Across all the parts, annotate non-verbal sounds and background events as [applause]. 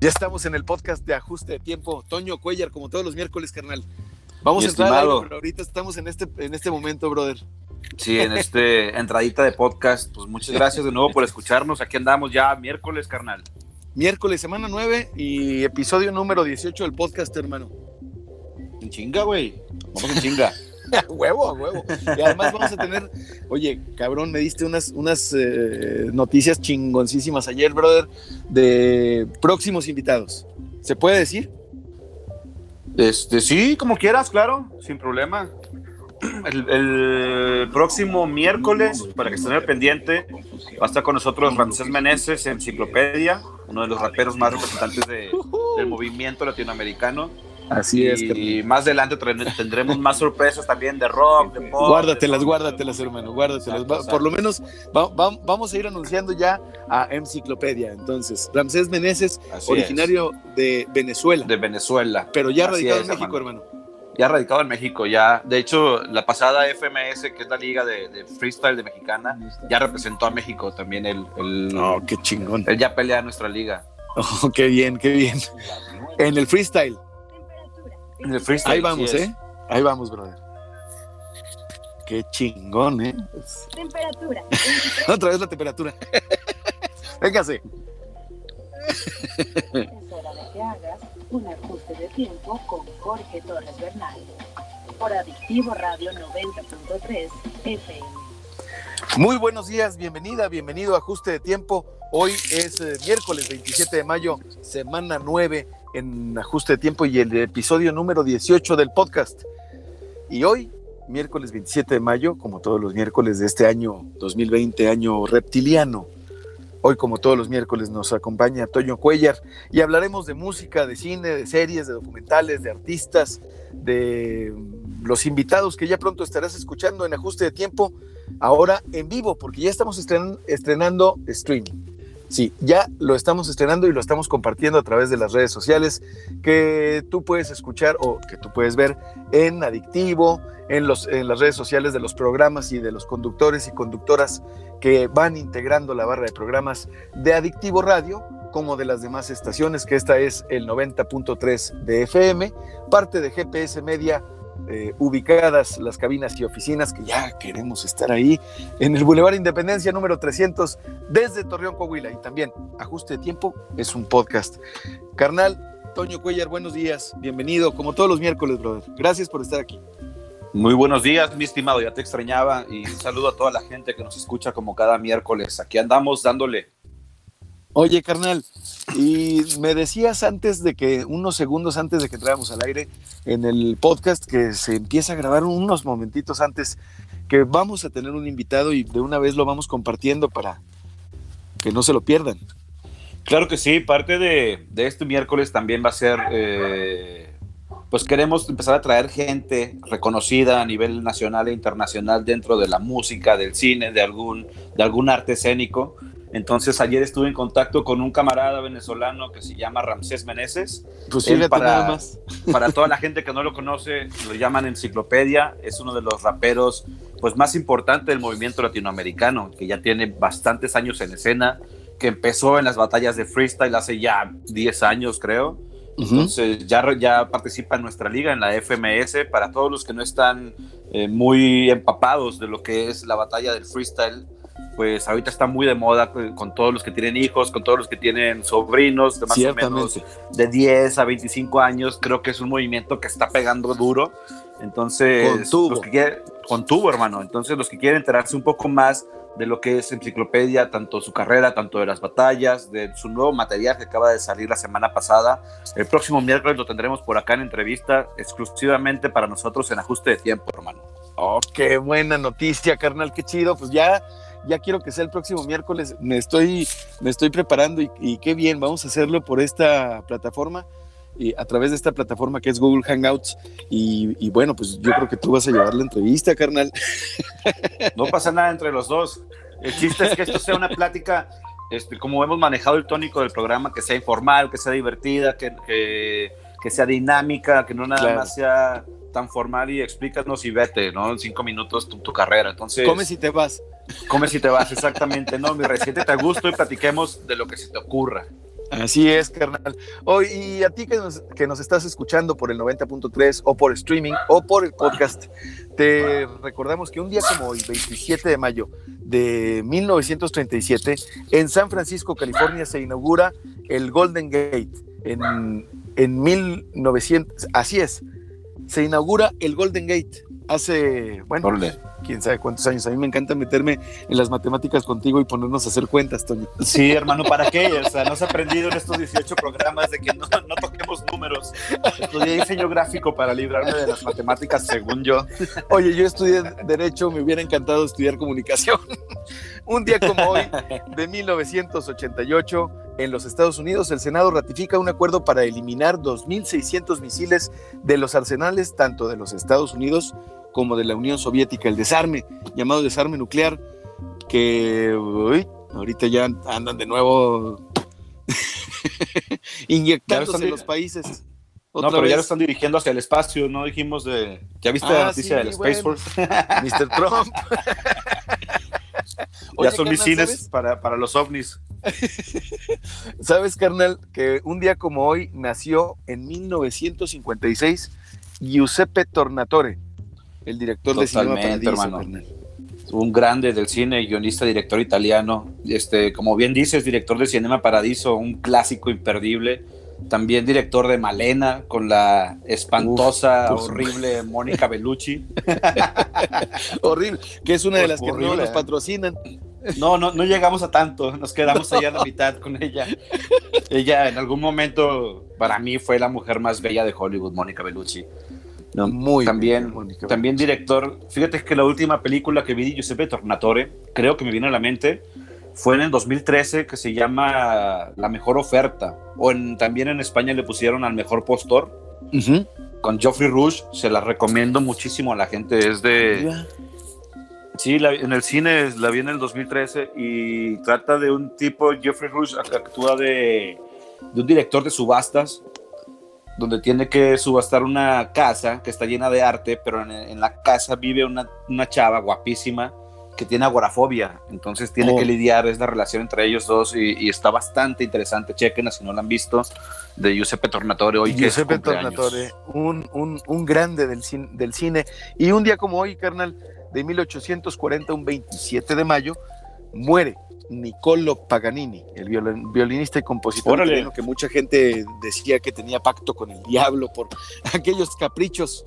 Ya estamos en el podcast de ajuste de tiempo. Toño Cuellar, como todos los miércoles, carnal. Vamos a entrar, pero ahorita estamos en este, en este momento, brother. Sí, en este [laughs] entradita de podcast. Pues muchas gracias de nuevo por escucharnos. Aquí andamos ya miércoles, carnal. Miércoles, semana 9 y episodio número 18 del podcast, hermano. En chinga, güey. Vamos en chinga. [laughs] [laughs] huevo, huevo. Y además vamos a tener, oye, cabrón, me diste unas, unas eh, noticias chingoncísimas ayer, brother, de próximos invitados. ¿Se puede decir? Este, sí, como quieras, claro, sin problema. El, próximo miércoles, para que estén al pendiente, va a estar con nosotros Ramsés Meneses, Enciclopedia, uno de los raperos más representantes del movimiento latinoamericano. Así es. Y más adelante tendremos más sorpresas también de rock, de pop. Guárdatelas, guárdatelas, hermano, guárdatelas. Por lo menos vamos a ir anunciando ya a Enciclopedia. Entonces, Ramsés Meneses, originario de Venezuela. De Venezuela. Pero ya radicado en México, hermano. Ya radicado en México, ya. De hecho, la pasada FMS, que es la liga de, freestyle de mexicana, ya representó a México también. El, el, oh, qué chingón. Él ya pelea nuestra liga. [laughs] Oh, qué bien, qué bien. En el freestyle. Ahí vamos, ¿eh? Ahí vamos, brother. Qué chingón, ¿eh? Temperatura. [laughs] Otra vez la temperatura. [laughs] Véngase. Es hora de que hagas un ajuste de tiempo con Jorge Torres Bernal. Por Adictivo Radio 90.3 FM. Muy buenos días, bienvenida, bienvenido a Ajuste de Tiempo. Hoy es eh, miércoles 27 de mayo, semana 9 en ajuste de tiempo y el episodio número 18 del podcast. Y hoy, miércoles 27 de mayo, como todos los miércoles de este año 2020, año reptiliano, hoy como todos los miércoles nos acompaña Toño Cuellar y hablaremos de música, de cine, de series, de documentales, de artistas, de los invitados que ya pronto estarás escuchando en ajuste de tiempo, ahora en vivo, porque ya estamos estrenando streaming. Sí, ya lo estamos estrenando y lo estamos compartiendo a través de las redes sociales que tú puedes escuchar o que tú puedes ver en Adictivo, en, las redes sociales de los programas y de los conductores y conductoras que van integrando la barra de programas de Adictivo Radio, como de las demás estaciones, que esta es el 90.3 de FM, parte de GPS Media eh, ubicadas las cabinas y oficinas, que ya queremos estar ahí, en el Boulevard Independencia número 300, desde Torreón, Coahuila. Y también, Ajuste de Tiempo, es un podcast. Carnal, Toño Cuellar, buenos días, bienvenido, como todos los miércoles, brother. Gracias por estar aquí. Muy buenos días, mi estimado, ya te extrañaba y un saludo a toda la gente que nos escucha como cada miércoles. Aquí andamos dándole. Oye, carnal, y me decías antes de que, unos segundos antes de que entráramos al aire en el podcast, que se empieza a grabar unos momentitos antes, que vamos a tener un invitado y de una vez lo vamos compartiendo para que no se lo pierdan. Claro que sí, parte de, este miércoles también va a ser, eh, pues queremos empezar a traer gente reconocida a nivel nacional e internacional dentro de la música, del cine, de algún, de algún arte escénico entonces ayer estuve en contacto con un camarada venezolano que se llama Ramsés Meneses. Pues para, más. [laughs] para toda la gente que no lo conoce, lo llaman enciclopedia. Es uno de los raperos pues, más importantes del movimiento latinoamericano, que ya tiene bastantes años en escena, que empezó en las batallas de freestyle hace ya 10 años, creo. Entonces ya, ya participa en nuestra liga, en la FMS. Para todos los que no están eh, muy empapados de lo que es la batalla del freestyle, pues ahorita está muy de moda con, todos los que tienen hijos, con todos los que tienen sobrinos de más o menos de 10 a 25 años. Creo que es un movimiento que está pegando duro. Entonces, con tubo. con tubo, hermano. Entonces, los que quieren enterarse un poco más de lo que es enciclopedia, tanto su carrera, tanto de las batallas, de su nuevo material que acaba de salir la semana pasada. El próximo miércoles lo tendremos por acá en entrevista, exclusivamente para nosotros en ajuste de tiempo, hermano. Oh, qué buena noticia, carnal, qué chido. Pues ya ya quiero que sea el próximo miércoles, me estoy, me estoy preparando y, qué bien, vamos a hacerlo por esta plataforma y a través de esta plataforma que es Google Hangouts. Y, bueno, pues yo creo que tú vas a llevar la entrevista, carnal. [laughs] No pasa nada entre los dos. El chiste es que esto sea una plática, este, como hemos manejado el tónico del programa, que sea informal, que sea divertida, que, que, sea dinámica, que no nada más sea tan formal y explícanos y vete, ¿no? En cinco minutos tu, tu carrera. Entonces. Comes y te vas. Comes y te vas, exactamente. No, mi reciente te gusto y platiquemos de lo que se te ocurra. Así es, carnal. Hoy, y a ti que nos, que nos estás escuchando por el 90.3 o por streaming o por el podcast, te recordamos que un día como hoy, 27 de mayo de 1937, en San Francisco, California, se inaugura el Golden Gate. En, en 1900, así es, se inaugura el Golden Gate hace, bueno, quién sabe cuántos años. A mí me encanta meterme en las matemáticas contigo y ponernos a hacer cuentas, Tony. Sí, hermano, ¿para qué? O sea, no se ha aprendido en estos 18 programas de que no, no toquemos números. Estudié diseño gráfico para librarme de las matemáticas, según yo. Oye, yo estudié Derecho, me hubiera encantado estudiar comunicación. Un día como hoy, de 1988, en los Estados Unidos, el Senado ratifica un acuerdo para eliminar 2.600 misiles de los arsenales, tanto de los Estados Unidos como de la Unión Soviética, el desarme, llamado desarme nuclear, que ahorita ya andan de nuevo [laughs] inyectándose en los países. no, pero ya lo están dirigiendo hacia el espacio, ¿no? Dijimos de. ¿Ya viste la ah, noticia del Space Force? [laughs] Mr. Trump. [laughs] ya son misiles para, para los ovnis. ¿Sabes, carnal, que un día como hoy nació en 1956 Giuseppe Tornatore? el director de Cinema Paradiso, hermano. Un grande del cine, guionista, director italiano. Este, como bien dices, director de Cinema Paradiso, un clásico imperdible. También director de Malena con la espantosa, horrible Mónica Bellucci. [laughs] horrible, que es una de las que no nos patrocinan. No, no, no llegamos a tanto, nos quedamos allá a la mitad con ella. Ella en algún momento para mí fue la mujer más bella de Hollywood, Mónica Bellucci. Muy también, también director. Fíjate que la última película que vi Giuseppe Tornatore, creo que me viene a la mente, fue en el 2013 que se llama La Mejor Oferta. O en, también en España le pusieron al Mejor Postor. Con Geoffrey Rush. Se la recomiendo muchísimo a la gente. Es de. Sí, en el cine la vi en el 2013 y trata de un tipo, Geoffrey Rush actúa de, de un director de subastas donde tiene que subastar una casa que está llena de arte, pero en, la casa vive una, una, chava guapísima que tiene agorafobia, entonces tiene que oh. lidiar, es la relación entre ellos dos y, está bastante interesante, chequen si no lo han visto, de Giuseppe Tornatore hoy. Giuseppe Tornatore, un, un, un, grande del, del cine, y un día como hoy, carnal, de 1840, un 27 de mayo, muere Niccolo Paganini, el violinista y compositor que mucha gente decía que tenía pacto con el diablo por [laughs] aquellos caprichos.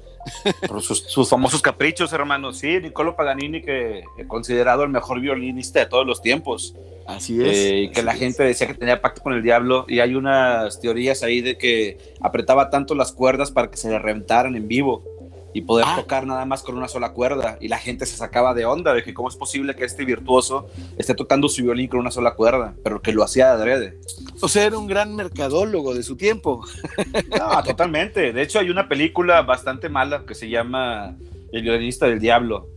Por sus, famosos caprichos, hermanos. Sí, Niccolo Paganini, que he considerado el mejor violinista de todos los tiempos. Así es. Eh, y que la gente decía que tenía pacto con el diablo. Y hay unas teorías ahí de que apretaba tanto las cuerdas para que se le reventaran en vivo y poder ah. tocar nada más con una sola cuerda. Y la gente se sacaba de onda de que cómo es posible que este virtuoso esté tocando su violín con una sola cuerda, pero que lo hacía de adrede. O sea, era un gran mercadólogo de su tiempo. No, [laughs] totalmente. De hecho, hay una película bastante mala que se llama El violinista del diablo,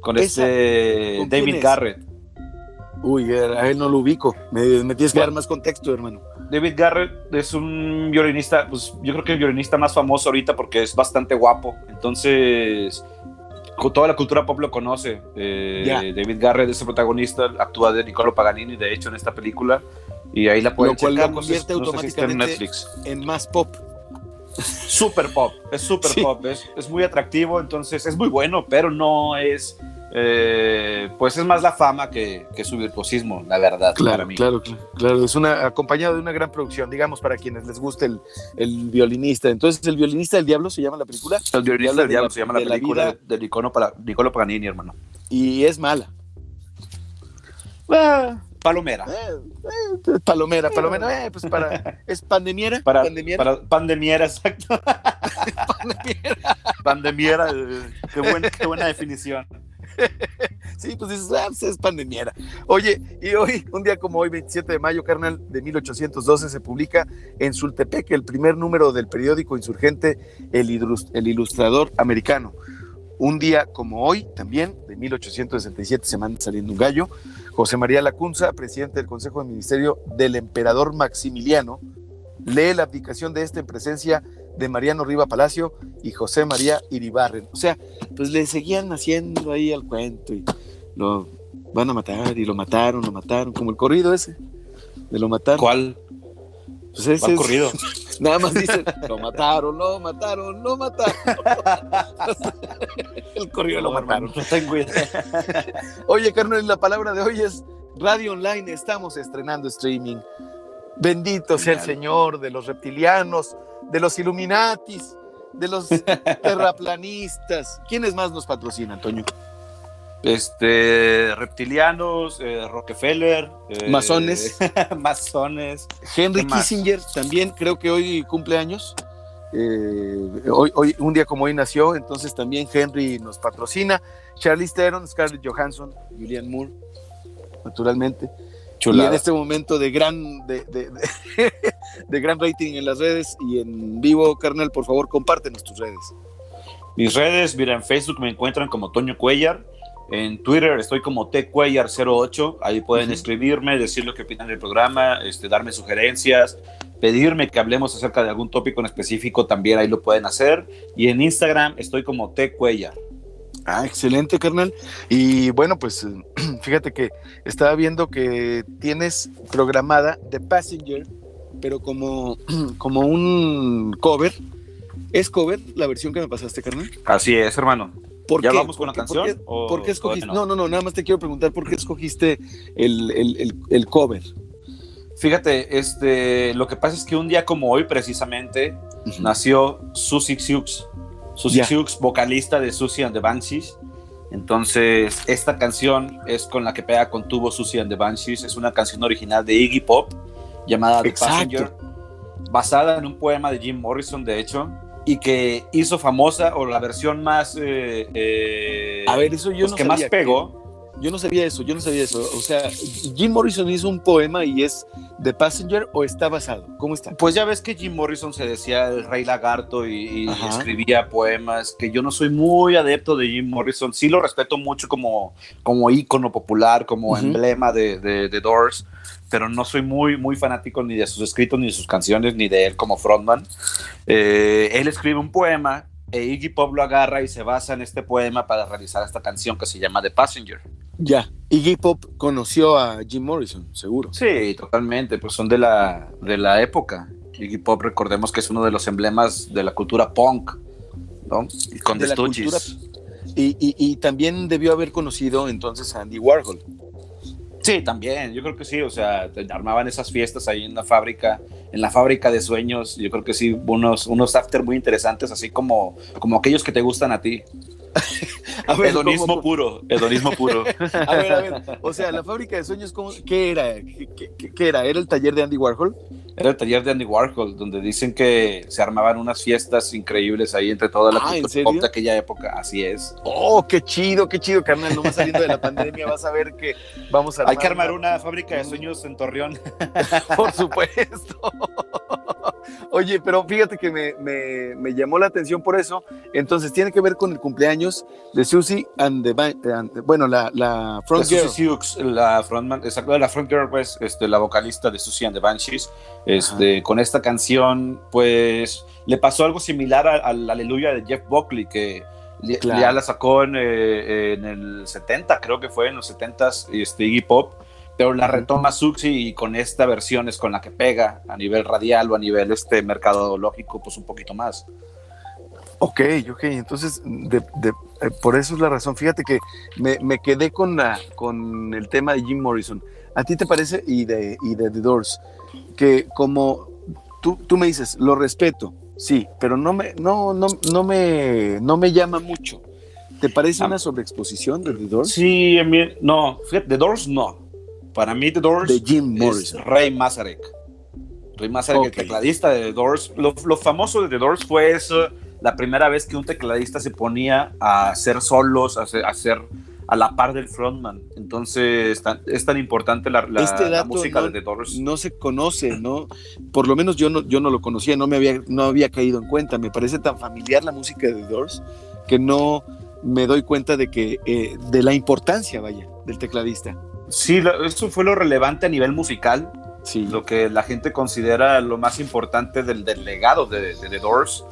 con este David Garrett. Uy, a él no lo ubico. Me, tienes que dar más contexto, hermano. David Garrett es un violinista, pues yo creo que el violinista más famoso ahorita porque es bastante guapo. Entonces, toda la cultura pop lo conoce. Eh, David Garrett es el protagonista, actúa de Niccolo Paganini, de hecho, en esta película. Y ahí la pueden Lo cual lo convierte automáticamente en, Netflix. en más pop. Super pop, es super pop, es, es muy atractivo, entonces es muy bueno, pero no es eh, pues es más la fama que, su virtuosismo, la verdad. Claro, claro, claro, Es una acompañado de una gran producción, digamos, para quienes les guste el, violinista. Entonces, ¿el violinista del diablo se llama la película? El violinista del diablo se llama la película de, Niccolo, Paganini, hermano. Y es mala. Ah, palomera. Eh, eh, palomera, palomera, pues para, [laughs] es pandemiera. Para, pandemiera. pandemiera, exacto. [laughs] pandemiera. pandemiera, qué buena, qué buena definición. [laughs] sí, pues dices, ah, pues es pandemiera. Oye, y hoy, un día como hoy, 27 de mayo, carnal, de 1812, se publica en Sultepec el primer número del periódico insurgente El, Ilustrador Americano. Un día como hoy, también, de 1867, se manda saliendo un gallo. José María Lacunza, presidente del Consejo de Ministerio del emperador Maximiliano, lee la abdicación de este en presencia de Mariano Riva Palacio y José María Iribarren. O sea, pues le seguían haciendo ahí al cuento y lo van a matar y lo mataron, lo mataron, como el corrido ese. de lo mataron. ¿Cuál? Pues ese ¿Cuál es- corrido? [laughs] Nada más dicen, lo mataron, lo mataron, lo mataron. [laughs] El corrido lo No, mataron. No tengo idea. Oye, carnal, la palabra de hoy es radio online. Estamos estrenando streaming. Bendito sea el. Señor de los reptilianos, de los Illuminatis, de los [laughs] terraplanistas. ¿Quiénes más nos patrocinan, Toño? Este, reptilianos, eh, Rockefeller. eh, Masones. [laughs] masones. Henry. Kissinger también creo que hoy cumple años. Eh, hoy, hoy, un día como hoy nació, entonces también Henry nos patrocina. Charlize Theron, Scarlett Johansson, Julianne Moore, naturalmente. Y en este momento de gran, de, de- de- [laughs] de gran rating en las redes y en vivo, carnal, por favor, compártenos tus redes. Mis redes, mira, en Facebook me encuentran como Toño Cuellar. En Twitter estoy como tcuellar08. Ahí pueden escribirme, decir lo que opinan del programa, este, darme sugerencias, pedirme que hablemos acerca de algún tópico en específico. También ahí lo pueden hacer. Y en Instagram estoy como tcuellar. Ah, excelente, carnal. Y bueno, pues eh, [clears throat] fíjate que estaba viendo que tienes programada The Passenger, pero como, [clears throat] como un cover. ¿Es cover la versión que me pasaste, carnal? Así es, hermano. ¿Por ¿Ya qué? vamos con la ¿Por qué- canción? ¿Por qué, o por qué escogiste? No, no, no, nada más te quiero preguntar por qué escogiste el, el- el- el cover. Fíjate, este, lo que pasa es que un día como hoy, precisamente, nació Susie Sioux. Susie. Sioux, vocalista de Susie and the Banshees. Entonces, esta canción es con la que pega con tubo Susie and the Banshees. Es una canción original de Iggy Pop llamada The. Passenger, basada en un poema de Jim Morrison, de hecho, y que hizo famosa, o la versión más. eh, eh, A ver, eso yo pues, no que más pegó. Yo no sabía eso, yo no sabía eso. O sea, Jim Morrison hizo un poema y es The Passenger o está basado. ¿Cómo está? Pues ya ves que Jim Morrison se decía el rey lagarto y, escribía poemas, que yo no soy muy adepto de Jim Morrison, sí lo respeto mucho como, como ícono popular, como emblema de, de, de Doors, pero no soy muy, muy fanático ni de sus escritos, ni de sus canciones, ni de él como frontman. Eh, él escribe un poema e Iggy Pop lo agarra y se basa en este poema para realizar esta canción que se llama The Passenger. Ya. Iggy Pop conoció a Jim Morrison, seguro. Sí, totalmente, pues son de la, de la época. Iggy Pop, recordemos que es uno de los emblemas de la cultura punk, ¿no? Y con De The Stooges. cultura- Y, y- y también debió haber conocido entonces a Andy Warhol. Sí, también, yo creo que sí, o sea, armaban esas fiestas ahí en la fábrica, en la fábrica de sueños, yo creo que sí, unos, unos after muy interesantes, así como, como aquellos que te gustan a ti. [laughs] A ver, hedonismo ¿cómo- puro, hedonismo puro. [laughs] A ver, a ver. O sea, la fábrica de sueños, ¿cómo- ¿qué era? ¿Qué, qué- qué era? ¿Era el taller de Andy Warhol? Era el taller de Andy Warhol, donde dicen que se armaban unas fiestas increíbles ahí entre toda la Ah, pop de aquella época, así es. Oh, qué chido, qué chido, carnal. Nomás saliendo de la pandemia vas a ver que vamos a Hay que armar una fábrica de sueños en Torreón. [laughs] Por supuesto. Oye, pero fíjate que me, me- me llamó la atención por eso. Entonces, tiene que ver con el cumpleaños de Susie and the... And- bueno, la, la front de girl. Susie la frontman, exacto, la frontgirl, pues, este, la vocalista de Susie and the Banshees, este, con esta canción, pues, le pasó algo similar al, al Aleluya de Jeff Buckley, que Claro. ya la sacó en, eh, en el 70, creo que fue, en los 70s, este, Iggy Pop, pero la retoma Suxi y con esta versión es con la que pega a nivel radial o a nivel este mercadológico, pues un poquito más. Ok, ok, entonces de- de- eh, por eso es la razón. Fíjate que me, me quedé con, la, con el tema de Jim Morrison. ¿A ti te parece, y de, y de The Doors, que como tú, tú me dices, lo respeto, sí, pero no me, no, no, no me, no me llama mucho? ¿Te parece Ah. una sobreexposición de The Doors? Sí, no, fíjate, The Doors no. Para mí The Doors De Jim es Morrison. Ray Mazarek. Ray Mazarek, el tecladista de The Doors. Lo, lo famoso de The Doors fue eso, la primera vez que un tecladista se ponía a hacer solos, a hacer, a hacer a la par del frontman. Entonces, tan- es tan importante la, la- Este la música no- de The Doors. No se conoce, ¿no? Por lo menos yo no, yo no lo conocía, no me había, no había caído en cuenta. Me parece tan familiar la música de The Doors que no me doy cuenta de que eh, de la importancia, vaya, del tecladista. Sí, eso fue lo relevante a nivel musical, Sí. lo que la gente considera lo más importante del, del legado de, de The Doors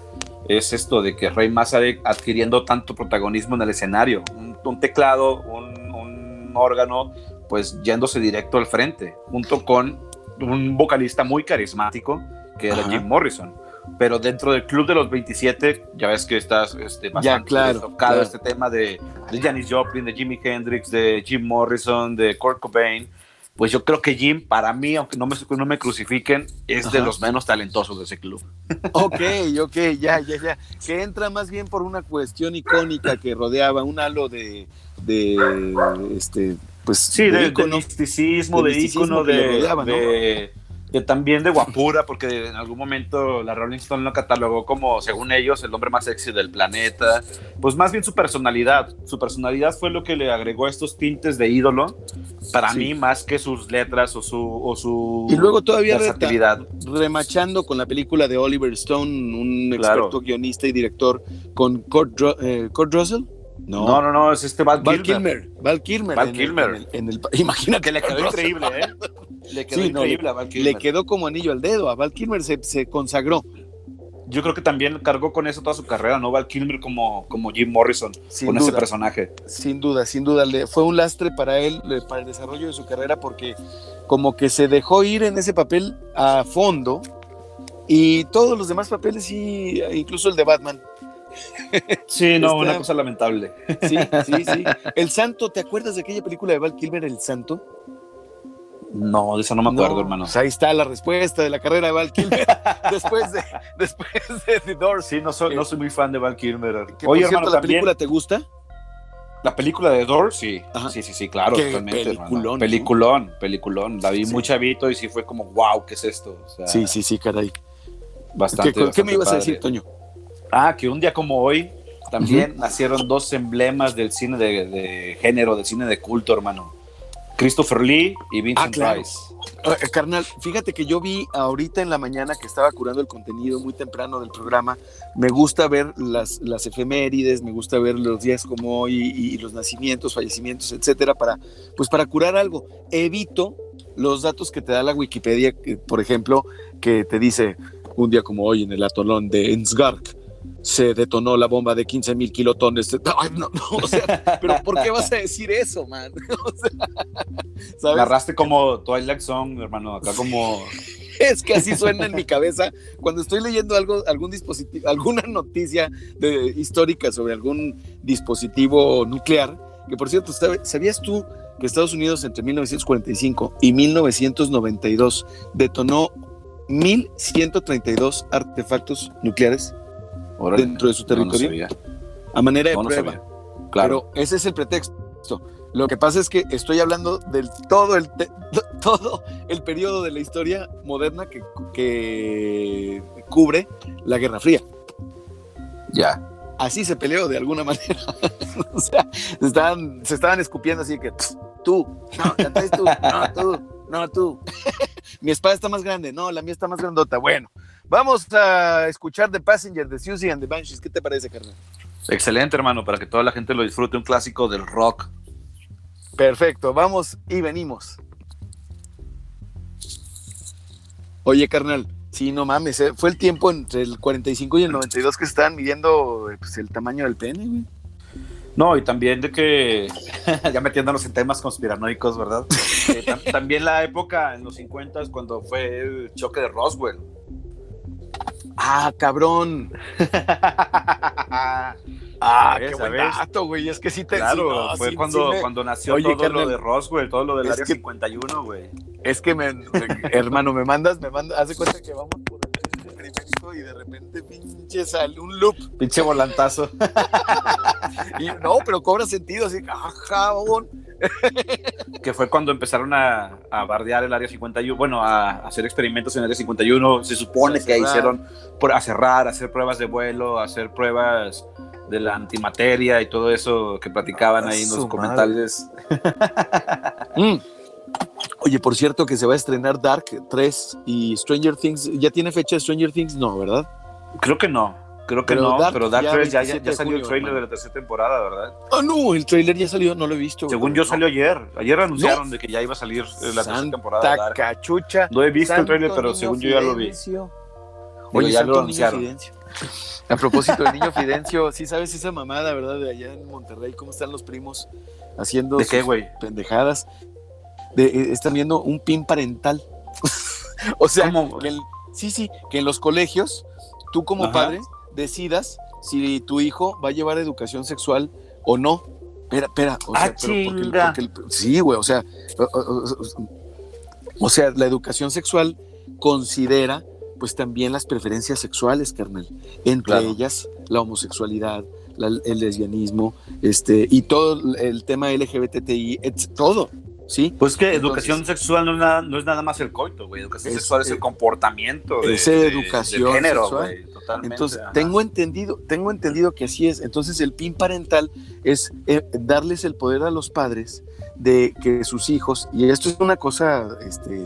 es esto de que Ray Mazarek adquiriendo tanto protagonismo en el escenario, un, un teclado, un, un órgano, pues yéndose directo al frente, junto con un vocalista muy carismático que era Ajá. Jim Morrison. Pero dentro del club de los 27, ya ves que estás este, bastante claro, tocado claro. este tema de, de Janis Joplin, de Jimi Hendrix, de Jim Morrison, de Kurt Cobain. Pues yo creo que Jim, para mí, aunque no me, no me crucifiquen, es de los menos talentosos de ese club. [laughs] Ok, ok, ya, ya, ya. Que entra más bien por una cuestión icónica que rodeaba un halo de, de este, pues, Sí, de, de misticismo, de misticismo ícono, de, rodeaba, ¿no? de- de también de guapura, porque en algún momento la Rolling Stone lo catalogó como, según ellos, el hombre más sexy del planeta. Pues más bien su personalidad. Su personalidad fue lo que le agregó estos tintes de ídolo, para Sí. mí, más que sus letras o su, o su Y luego todavía versatilidad. remachando con la película de Oliver Stone, un Claro. experto guionista y director, con Kurt, Ru- eh, Kurt Russell. No, no, no, es este Val, Val Kilmer. Kilmer. Val Kilmer. Val en el- Kilmer. en el- en el- [laughs] imagínate, le quedó increíble, ¿eh? Le quedó Sí, no, increíble a Val Le Kilmer. quedó como anillo al dedo. A Val Kilmer se, se consagró. Yo creo que también cargó con eso toda su carrera, ¿no? Val Kilmer como, como Jim Morrison, Sin con ese duda. personaje. Sin duda, sin duda. Le, fue un lastre para él, le- para el desarrollo de su carrera, porque como que se dejó ir en ese papel a fondo. Y todos los demás papeles, sí, incluso el de Batman. Sí, no, Está- una cosa lamentable. Sí, sí, sí. El Santo, ¿te acuerdas de aquella película de Val Kilmer, El Santo? No, de eso no me acuerdo, No, hermano. pues ahí está la respuesta de la carrera de Val Kilmer [laughs] después de, [laughs] después de The Doors. Sí, no soy, no soy muy fan de Val Kilmer. Que, Oye, por cierto, hermano, ¿la también, película te gusta? la película de Doors, sí. Ajá. Sí, sí, sí, claro, Qué totalmente. hermano. peliculón, ¿no? Peliculón, peliculón. La vi Sí. muy chavito y sí fue como, wow, ¿qué es esto? O sea, Sí, sí, sí, caray. Bastante, ¿Qué, qué bastante me ibas a decir, Toño? Ah, que un día como hoy también nacieron dos emblemas del cine de, de género, del cine de culto, hermano. Christopher Lee y Vincent Ah, claro. Price. Eh, carnal, fíjate que yo vi ahorita en la mañana que estaba curando el contenido muy temprano del programa. Me gusta ver las, las efemérides, me gusta ver los días como hoy y, y los nacimientos, fallecimientos, etcétera, para, pues para curar algo. Evito los datos que te da la Wikipedia, por ejemplo, que te dice un día como hoy en el atolón de Ensgark se detonó la bomba de 15 mil kilotones. Ay, no, no, o sea, pero ¿por qué vas a decir eso, man? [laughs] O sea, ¿sabes? Agarraste como Twilight Zone, hermano, acá como... [laughs] Es que así suena en mi cabeza cuando estoy leyendo algo, algún dispositivo, alguna noticia de, histórica sobre algún dispositivo nuclear. Que por cierto, ¿sabe- ¿sabías tú que Estados Unidos entre 1945 y 1992 detonó 1.132 artefactos nucleares Órale, dentro de su no territorio a manera de No, prueba? Claro. Pero ese es el pretexto. Lo que pasa es que estoy hablando del todo el te- todo el periodo de la historia moderna que, que cubre la Guerra Fría. ya. Así se peleó de alguna [laughs] manera. o sea, se estaban, se estaban escupiendo así que tú, no, tú, no, tú, no, [laughs] tú. Mi espada está más grande, no, la mía está más grandota. Bueno, vamos a escuchar The Passenger de Susie and the Banshees. ¿Qué te parece, carnal? Excelente, hermano, para que toda la gente lo disfrute. Un clásico del rock. Perfecto, vamos y venimos. Oye, carnal, sí, no mames, eh, fue el tiempo entre el 45 y el 92 que estaban midiendo eh, pues, el tamaño del pene, güey. No, y también de que, [laughs] ya metiéndonos en temas conspiranoicos, ¿verdad? [laughs] Eh, tam- también la época en los 50 cuando fue el choque de Roswell. Ah, cabrón. [laughs] Ah, ¿Sabes? qué buen güey. Es que sí te Claro, sí, no, fue sí, cuando, sí me- cuando nació Oye, todo carnal, lo de Roswell, todo lo del Área que- 51, güey. Es que me, hermano, me mandas, me mandas, haz de cuenta que vamos por y de repente pinche sale un loop. Pinche volantazo. [laughs] Y no, pero cobra sentido, así, ah, jabón. [laughs] que fue cuando empezaron a, a bardear el Área 51, bueno, a, a hacer experimentos en el Área 51. Se supone que hicieron, por- a cerrar, a hacer pruebas de vuelo, a hacer pruebas de la antimateria y todo eso que platicaban ahí en los documentales. Mm. Oye, por cierto que se va a estrenar Dark 3 y Stranger Things, ¿ya tiene fecha Stranger Things? No, ¿verdad? Creo que no, creo que Pero no, Dark pero Dark ya 3 ya, ya, 27 ya de salió el trailer de la tercera temporada, ¿verdad? Ah, no, el trailer ya salió, no lo he visto. Según yo no. salió ayer. Ayer anunciaron de que ya iba a salir eh, la tercera temporada de Dark. cachucha. No he visto el trailer, pero según yo ya lo vi. Oye, ya Santo lo anunciaron. Fidencio. A propósito del niño Fidencio, sí sabes esa mamada, ¿verdad? De allá en Monterrey, cómo están los primos haciendo ¿De qué, pendejadas. De, eh, están viendo un pin parental. [laughs] o sea, sí, sí, que en los colegios, tú como padre decidas si tu hijo va a llevar educación sexual o no. Espera, espera. O ah, sea, sí, güey, o sea, o, sea, la educación sexual considera pues también las preferencias sexuales, carnal. Entre ellas la homosexualidad, el lesbianismo, este, y todo el tema LGBTI, todo. ¿Sí? Pues que educación sexual no es, nada, no es nada más el coito, güey. Educación sexual es el comportamiento. De, es educación género, güey. Totalmente. Entonces, tengo entendido, tengo entendido que así es. Entonces, el PIN parental es eh, darles el poder a los padres de que sus hijos, y esto es una cosa este,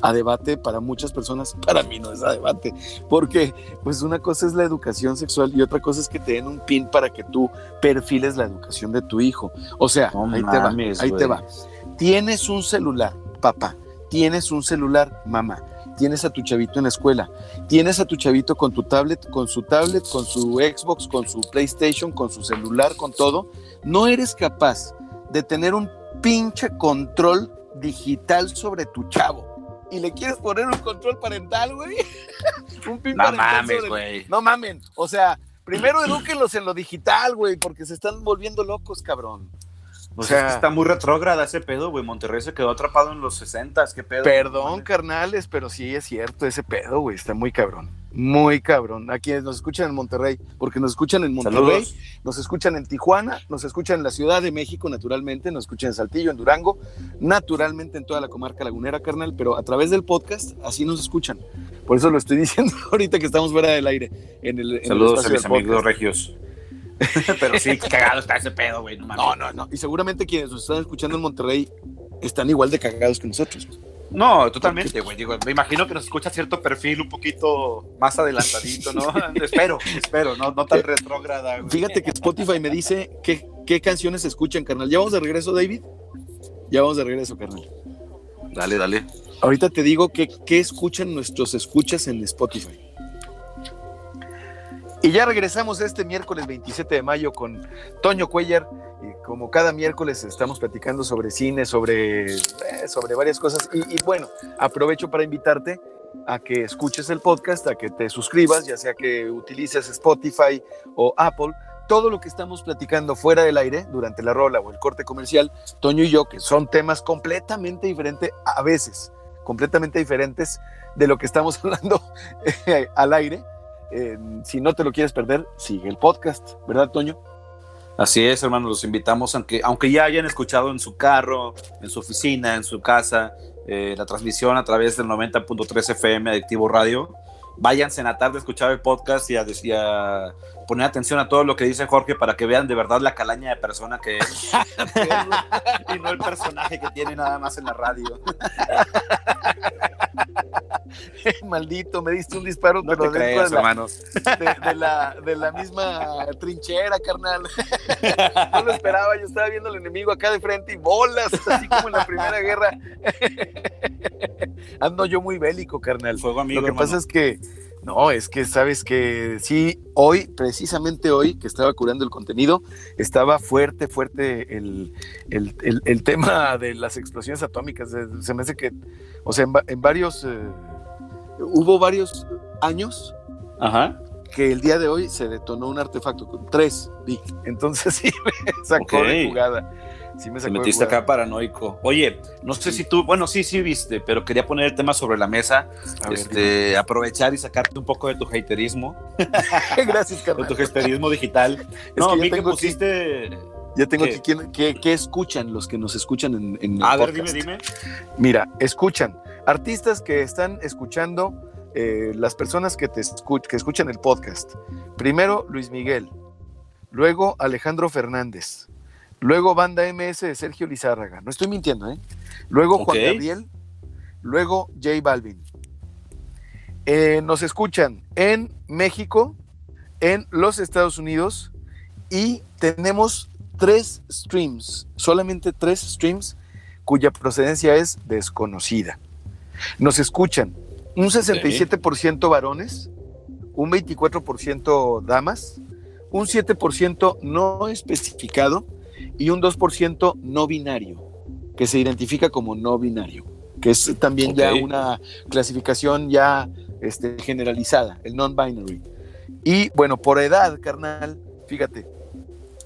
a debate para muchas personas, [laughs] para mí no es a debate, porque pues una cosa es la educación sexual y otra cosa es que te den un pin para que tú perfiles la educación de tu hijo. O sea, ahí te va, ahí te va. Tienes un celular, papá, tienes un celular, mamá, tienes a tu chavito en la escuela, tienes a tu chavito con tu tablet, con su tablet, con su Xbox, con su PlayStation, con su celular, con todo, no eres capaz de tener un pinche control digital sobre tu chavo. Y le quieres poner un control parental, güey. [laughs] un pin no mames, güey. No mamen. O sea, primero edúquenlos en lo digital, güey, porque se están volviendo locos, cabrón. O sea, está muy retrógrada ese pedo, güey. Monterrey se quedó atrapado en los 60, qué pedo. Perdón, carnales, pero sí es cierto ese pedo, güey. Está muy cabrón. Muy cabrón. A quienes nos escuchan en Monterrey, porque nos escuchan en Monterrey, nos escuchan en Tijuana, nos escuchan en la Ciudad de México, naturalmente, nos escuchan en Saltillo, en Durango, naturalmente en toda la comarca lagunera, carnal, pero a través del podcast así nos escuchan. Por eso lo estoy [laughs] diciendo ahorita que estamos fuera del aire. En el, Saludos a mis amigos regios. [laughs] Pero sí, cagado está ese pedo, güey. No, no, no, Y seguramente quienes nos están escuchando en Monterrey están igual de cagados que nosotros. No, totalmente, güey. Digo, me imagino que nos escucha cierto perfil un poquito más adelantadito, ¿no? [laughs] espero, espero, no, no tan eh, retrógrada, güey. Fíjate que Spotify me dice qué, qué canciones escuchan, carnal. ¿Ya vamos de regreso, David? Ya vamos de regreso, carnal. Dale, dale. Ahorita te digo que qué escuchan nuestros escuchas en Spotify. Y ya regresamos este miércoles 27 de mayo con Toño Cuellar. Y como cada miércoles estamos platicando sobre cine, sobre, eh, sobre varias cosas. Y, bueno, aprovecho para invitarte a que escuches el podcast, a que te suscribas, ya sea que utilices Spotify o Apple. Todo lo que estamos platicando fuera del aire, durante la rola o el corte comercial, Toño y yo, que son temas completamente diferentes, a veces completamente diferentes de lo que estamos [laughs] hablando eh, al aire si no te lo quieres perder, sigue el podcast, ¿verdad, Toño? Así es, hermano, los invitamos, aunque, aunque ya hayan escuchado en su carro, en su oficina, en su casa, eh, la transmisión a través del 90.3 FM Adictivo Radio, váyanse en la tarde a escuchar el podcast y a, poner atención a todo lo que dice Jorge para que vean de verdad la calaña de persona que es [laughs] y no el personaje que tiene nada más en la radio. [laughs] [laughs] Maldito, me diste un disparo, pero de, hermanos. De, la, de la misma trinchera, carnal. [laughs] No lo esperaba, yo estaba viendo al enemigo acá de frente y bolas, así como en la Primera Guerra. [laughs] Ando yo muy bélico, carnal. Fuego amigo, Lo que pasa es que no, es que sabes que sí, hoy, precisamente hoy que estaba curando el contenido, estaba fuerte, fuerte el, tema de las explosiones atómicas. Se me hace que, o sea, en, varios, eh, hubo varios años que el día de hoy se detonó un artefacto con tres, vi. Entonces [laughs] sí me sacó de jugada. Sí me metiste acá paranoico. Oye, no sé si tú, bueno, sí, sí viste, pero quería poner el tema sobre la mesa, este, aprovechar y sacarte un poco de tu haterismo. [laughs] Gracias, [laughs] carnal. De tu haterismo digital. no, vi que pusiste... ya tengo aquí, ¿qué, escuchan los que nos escuchan en, en A ver, dime, dime. Mira, escuchan. Artistas que están escuchando, eh, las personas que, te que escuchan el podcast. Primero, Luis Miguel. Luego, Alejandro Fernández. Luego Banda MS de Sergio Lizárraga. No estoy mintiendo, ¿eh? Luego Juan Gabriel. Luego J Balvin. Eh, nos escuchan en México, en los Estados Unidos y tenemos tres streams, solamente tres streams cuya procedencia es desconocida. Nos escuchan un 67% varones, un 24% damas, un 7% no especificado y un 2% no binario, que se identifica como no binario. que es también ya Ok. una clasificación ya este, generalizada, el non-binary. Y bueno, por edad, carnal, fíjate,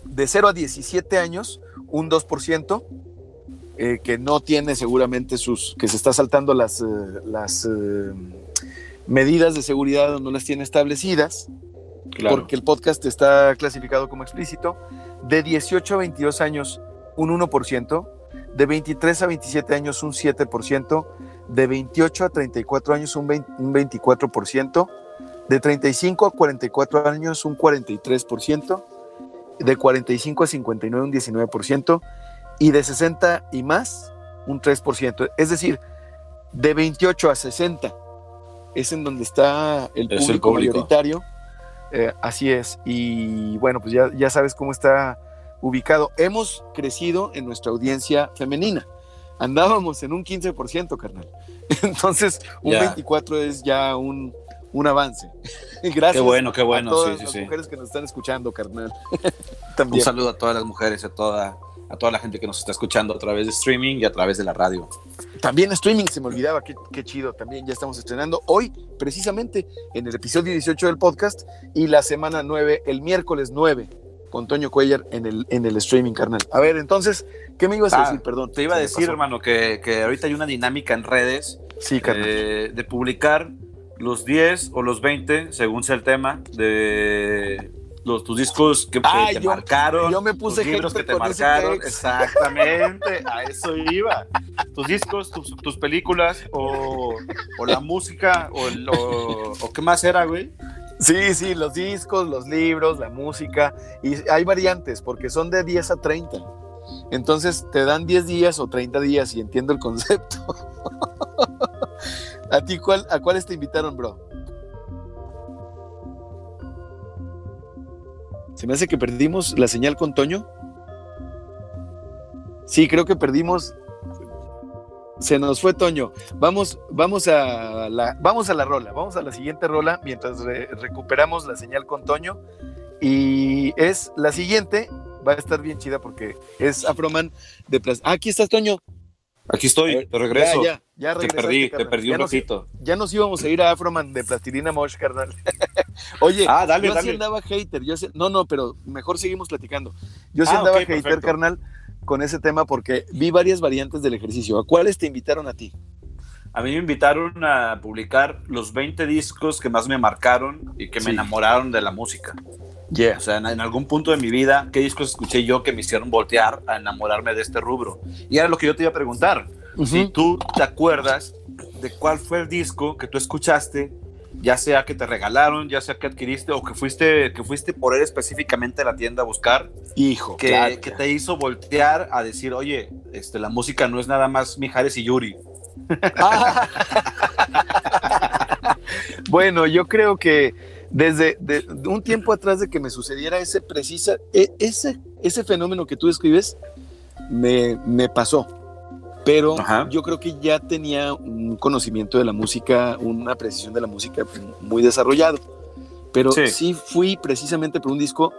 de 0 a 17 años, un 2%, eh, que no tiene seguramente sus, que se está saltando las, eh, las eh, medidas de seguridad no las tiene establecidas, Claro. porque el podcast está clasificado como explícito. De 18 a 22 años, un 1%. De 23 a 27 años, un 7%. De 28 a 34 años, un, 20 un 24%. De 35 a 44 años, un 43%. De 45 a 59, un 19%. Y de 60 y más, un 3%. Es decir, de 28 a 60 es en donde está el Es público, el público. mayoritario. Eh, así es. Y bueno, pues ya, ya sabes cómo está ubicado. Hemos crecido en nuestra audiencia femenina. Andábamos en un 15%, carnal. [laughs] Entonces, un Ya. 24 es ya un, un avance. [laughs] Gracias. Qué bueno, qué bueno, a todas sí, sí, las sí. mujeres que nos están escuchando, carnal. [laughs] Un saludo a todas las mujeres, a toda, a toda la gente que nos está escuchando a través de streaming y a través de la radio. También streaming, se me olvidaba, qué, qué chido. También ya estamos estrenando hoy, precisamente, en el episodio 18 del podcast y la semana 9, el miércoles 9, con Toño Cuellar en el, en el streaming, carnal. A ver, entonces, ¿qué me ibas a Ah, decir? Perdón. Te iba a decir, pasó. hermano, que, que ahorita hay una dinámica en redes Sí, carnal. eh, de publicar los 10 o los 20, según sea el tema, de los, tus discos que, te yo- marcaron. yo me puse tus libros que te marcaron. Exactamente, a eso iba. Tus discos, tus, tus películas o, o la música o, el- o, o qué más era, güey. Sí, sí, los discos, los libros, la música. Y hay variantes, porque son de 10 a 30. Entonces te dan 10 días o 30 días y entiendo el concepto. [laughs] ¿A ti cuál, a cuáles te invitaron, bro? Se me hace que perdimos la señal con Toño. Sí, creo que perdimos. Se nos fue Toño. Vamos, vamos a la, vamos a la rola, vamos a la siguiente rola mientras re- recuperamos la señal con Toño. Y es la siguiente, va a estar bien chida porque es Afroman de Plas- Ah, aquí estás, Toño. Aquí estoy, ver, de regreso. Ya, ya, ya te perdí, te perdí ya un nos, ratito. ya nos íbamos a ir a Afroman de Plastilina Mosh, carnal. [laughs] Oye, Ah, dale, yo sí dale. andaba hater. Yo sí- no, no, pero mejor seguimos platicando. Yo sí Ah, andaba ok, hater, perfecto. carnal, con ese tema porque vi varias variantes del ejercicio. ¿A cuáles te invitaron a ti? A mí me invitaron a publicar los 20 discos que más me marcaron y que Sí. me enamoraron de la música. Yeah. O sea, en, en algún punto de mi vida, ¿qué discos escuché yo que me hicieron voltear a enamorarme de este rubro? Y era lo que yo te iba a preguntar. Si tú te acuerdas de cuál fue el disco que tú escuchaste, ya sea que te regalaron, ya sea que adquiriste o que fuiste, que fuiste por él específicamente a la tienda a buscar, Hijo, que, claro, que te hizo voltear a decir, oye, este, la música no es nada más Mijares y Yuri. Ah. [laughs] bueno, yo creo que desde de- un tiempo atrás de que me sucediera ese precisa, e- ese, ese fenómeno que tú describes, me, me pasó. Pero Ajá. yo creo que ya tenía un conocimiento de la música, una precisión de la música muy desarrollado. Pero Sí. sí, fui precisamente por un disco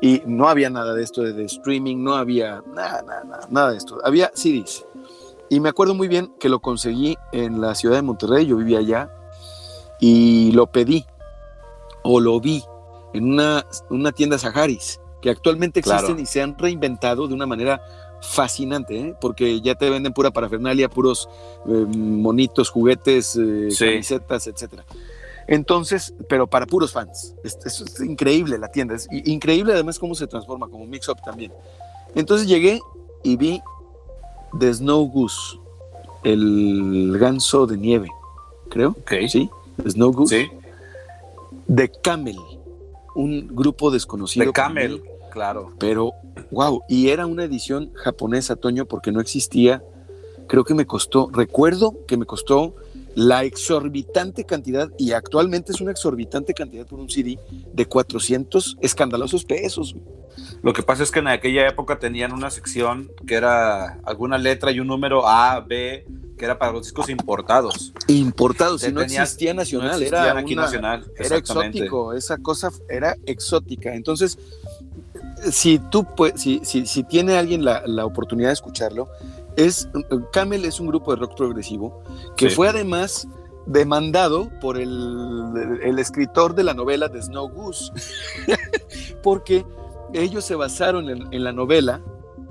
y no había nada de esto de, de streaming, no había nada, nada, nada, nada de esto. Había CDs. Y me acuerdo muy bien que lo conseguí en la ciudad de Monterrey, yo vivía allá, y lo pedí o lo vi en una, una tienda Saharis, que actualmente existen Claro. y se han reinventado de una manera fascinante, ¿eh? porque ya te venden pura parafernalia, puros eh, monitos, juguetes, eh, Sí. camisetas, etcétera. Entonces, pero para puros fans. Es, es- es increíble la tienda. Es increíble además cómo se transforma, como Mix Up también. Entonces llegué y vi The Snow Goose, el ganso de nieve, creo. Ok. ¿Sí? The Snow Goose. Sí. De Camel, un grupo desconocido. De Camel, mí, claro. pero, wow, y era una edición japonesa, Toño, porque no existía. Creo que me costó, recuerdo que me costó la exorbitante cantidad, y actualmente es una exorbitante cantidad por un CD de 400 escandalosos pesos. Lo que pasa es que en aquella época tenían una sección que era alguna letra y un número A, B, que era para los discos importados. Importados, si no existía nacional, no era, aquí una- nacional. era exótico, esa cosa era exótica. Entonces, si tú, pues, si, si, si tiene alguien la, la oportunidad de escucharlo, es Camel es un grupo de rock progresivo que Sí. fue además demandado por el, el escritor de la novela de Snow Goose, [laughs] porque ellos se basaron en, en la novela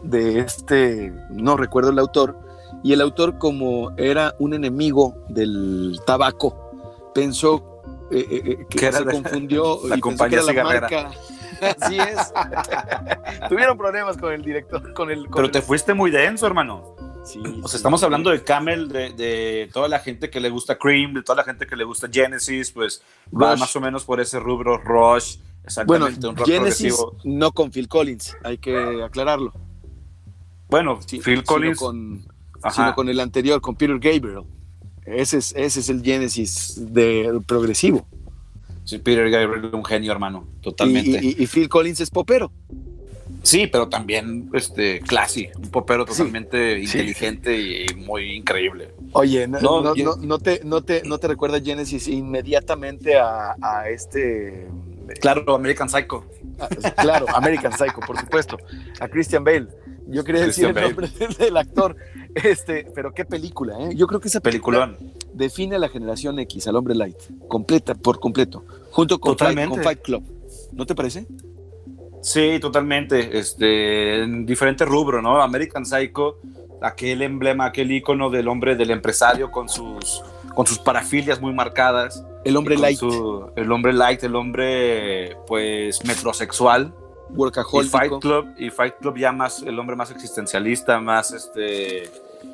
de este, no recuerdo el autor, y el autor como era un enemigo del tabaco, pensó eh, eh, eh, que se confundió la y pensó compañía que era la marca. Así es. [laughs] Tuvieron problemas con el director, con el. con Pero el- te fuiste muy denso, hermano. Sí, O sea, estamos hablando de Camel, de, de toda la gente que le gusta Cream, de toda la gente que le gusta Genesis, pues va más o menos por ese rubro Rush, Bueno, exactamente, un rock Genesis progresivo. no con Phil Collins, hay que aclararlo. Bueno, Sí, Phil sino Collins, con, ajá. sino con el anterior, con Peter Gabriel. Ese es, ese es el Genesis de progresivo. sí, Peter Gabriel, un genio, hermano, Y, totalmente. y- y Phil Collins es popero. Sí, pero también, este, classy, un popero totalmente Sí. inteligente y, y muy increíble. Oye, no, No, no, yo- no- no te, no, te, ¿no te recuerda Genesis inmediatamente a, a este... Claro, American Psycho. claro, American Psycho, por supuesto. A Christian Bale. Yo quería decir el nombre del, del actor. Este, pero qué película, ¿eh? Yo creo que esa película Peliculón. define a la generación X, al hombre light, completa, por completo, junto con, Fight, con Fight Club. ¿No te parece? Sí, totalmente. Este, en diferente rubro, ¿no? American Psycho, aquel emblema, aquel icono del hombre, del empresario con sus, con sus parafilias muy marcadas. El hombre light, su- el hombre light, el hombre, pues, metrosexual. Y workaholic. Fight Club, y Fight Club ya más, el hombre más existencialista, más, este,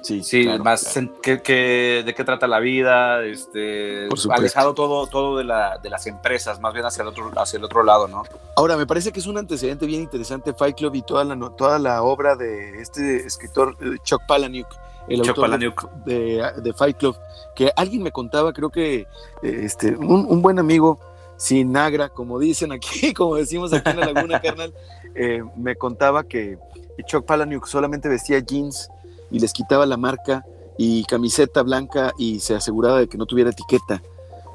Sí, sí, claro, más claro. que, que- de qué trata la vida, este, alejado todo, todo de, la, de las empresas, más bien hacia el otro, hacia el otro lado, ¿no? Ahora, me parece que es un antecedente bien interesante Fight Club y toda la, toda la obra de este escritor eh, Chuck Palahniuk, el Chuck autor de- Palahniuk. de, de Fight Club, que alguien me contaba, creo que eh, este, un, un buen amigo sin nagra, como dicen aquí, [laughs] como decimos aquí en la Laguna, carnal, eh, me contaba que Chuck Palahniuk solamente vestía jeans y les quitaba la marca y camiseta blanca y se aseguraba de que no tuviera etiqueta.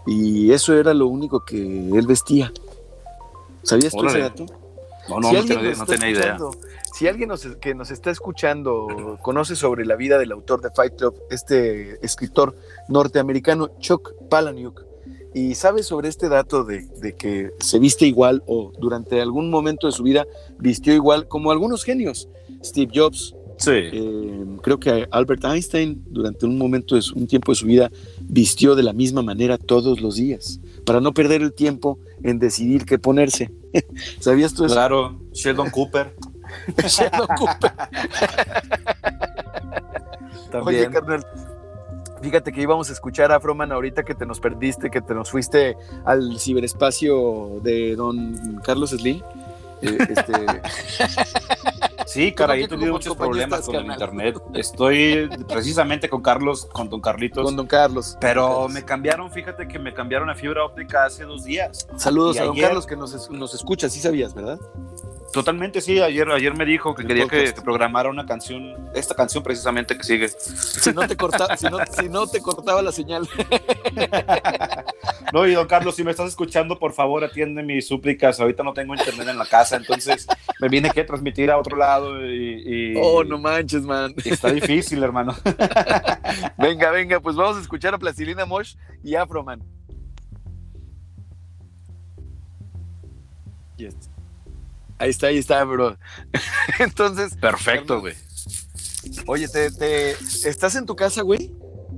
Y eso era lo único que él vestía. ¿Sabías tú ese dato? No, no, Si no, tenía- no idea. Si alguien nos- que nos está escuchando conoce sobre la vida del autor de Fight Club, este escritor norteamericano Chuck Palahniuk, y sabe sobre este dato de, de que se viste igual o durante algún momento de su vida vistió igual como algunos genios, Steve Jobs, Sí. eh, creo que Albert Einstein durante un momento de su- un tiempo de su vida vistió de la misma manera todos los días para no perder el tiempo en decidir qué ponerse. [laughs] ¿Sabías tú eso? Claro, Sheldon Cooper. [laughs] Sheldon Cooper. Oye, También. carnal, fíjate que íbamos a escuchar a Afroman ahorita que te nos perdiste, que te nos fuiste al ciberespacio de don Carlos Slim. Eh, este, [laughs] Sí, cara, ¿Cómo yo he tenido muchos problemas con el internet. Estoy precisamente con Carlos, con don Carlitos. con don Carlos. pero me cambiaron, fíjate que me cambiaron a fibra óptica hace dos días. Saludos y a don Carlos que nos, es- nos escucha, sí sabías, ¿verdad? Totalmente, sí. Ayer, ayer me dijo que El quería que, podcast. que programara una canción, esta canción precisamente que sigue. Si no te, corta, si no, si no te cortaba la señal. [laughs] No, y don Carlos, si me estás escuchando, por favor, atiende mis súplicas. Ahorita no tengo internet en la casa, entonces me viene que transmitir a otro lado y, y- Oh, no manches, man. está difícil, hermano. [laughs] Venga, venga, pues vamos a escuchar a Plastilina Mosh y Afroman. Yes. Ahí está, ahí está, bro. [laughs] Entonces, Perfecto, güey. oye, te, te- ¿estás en tu casa, güey?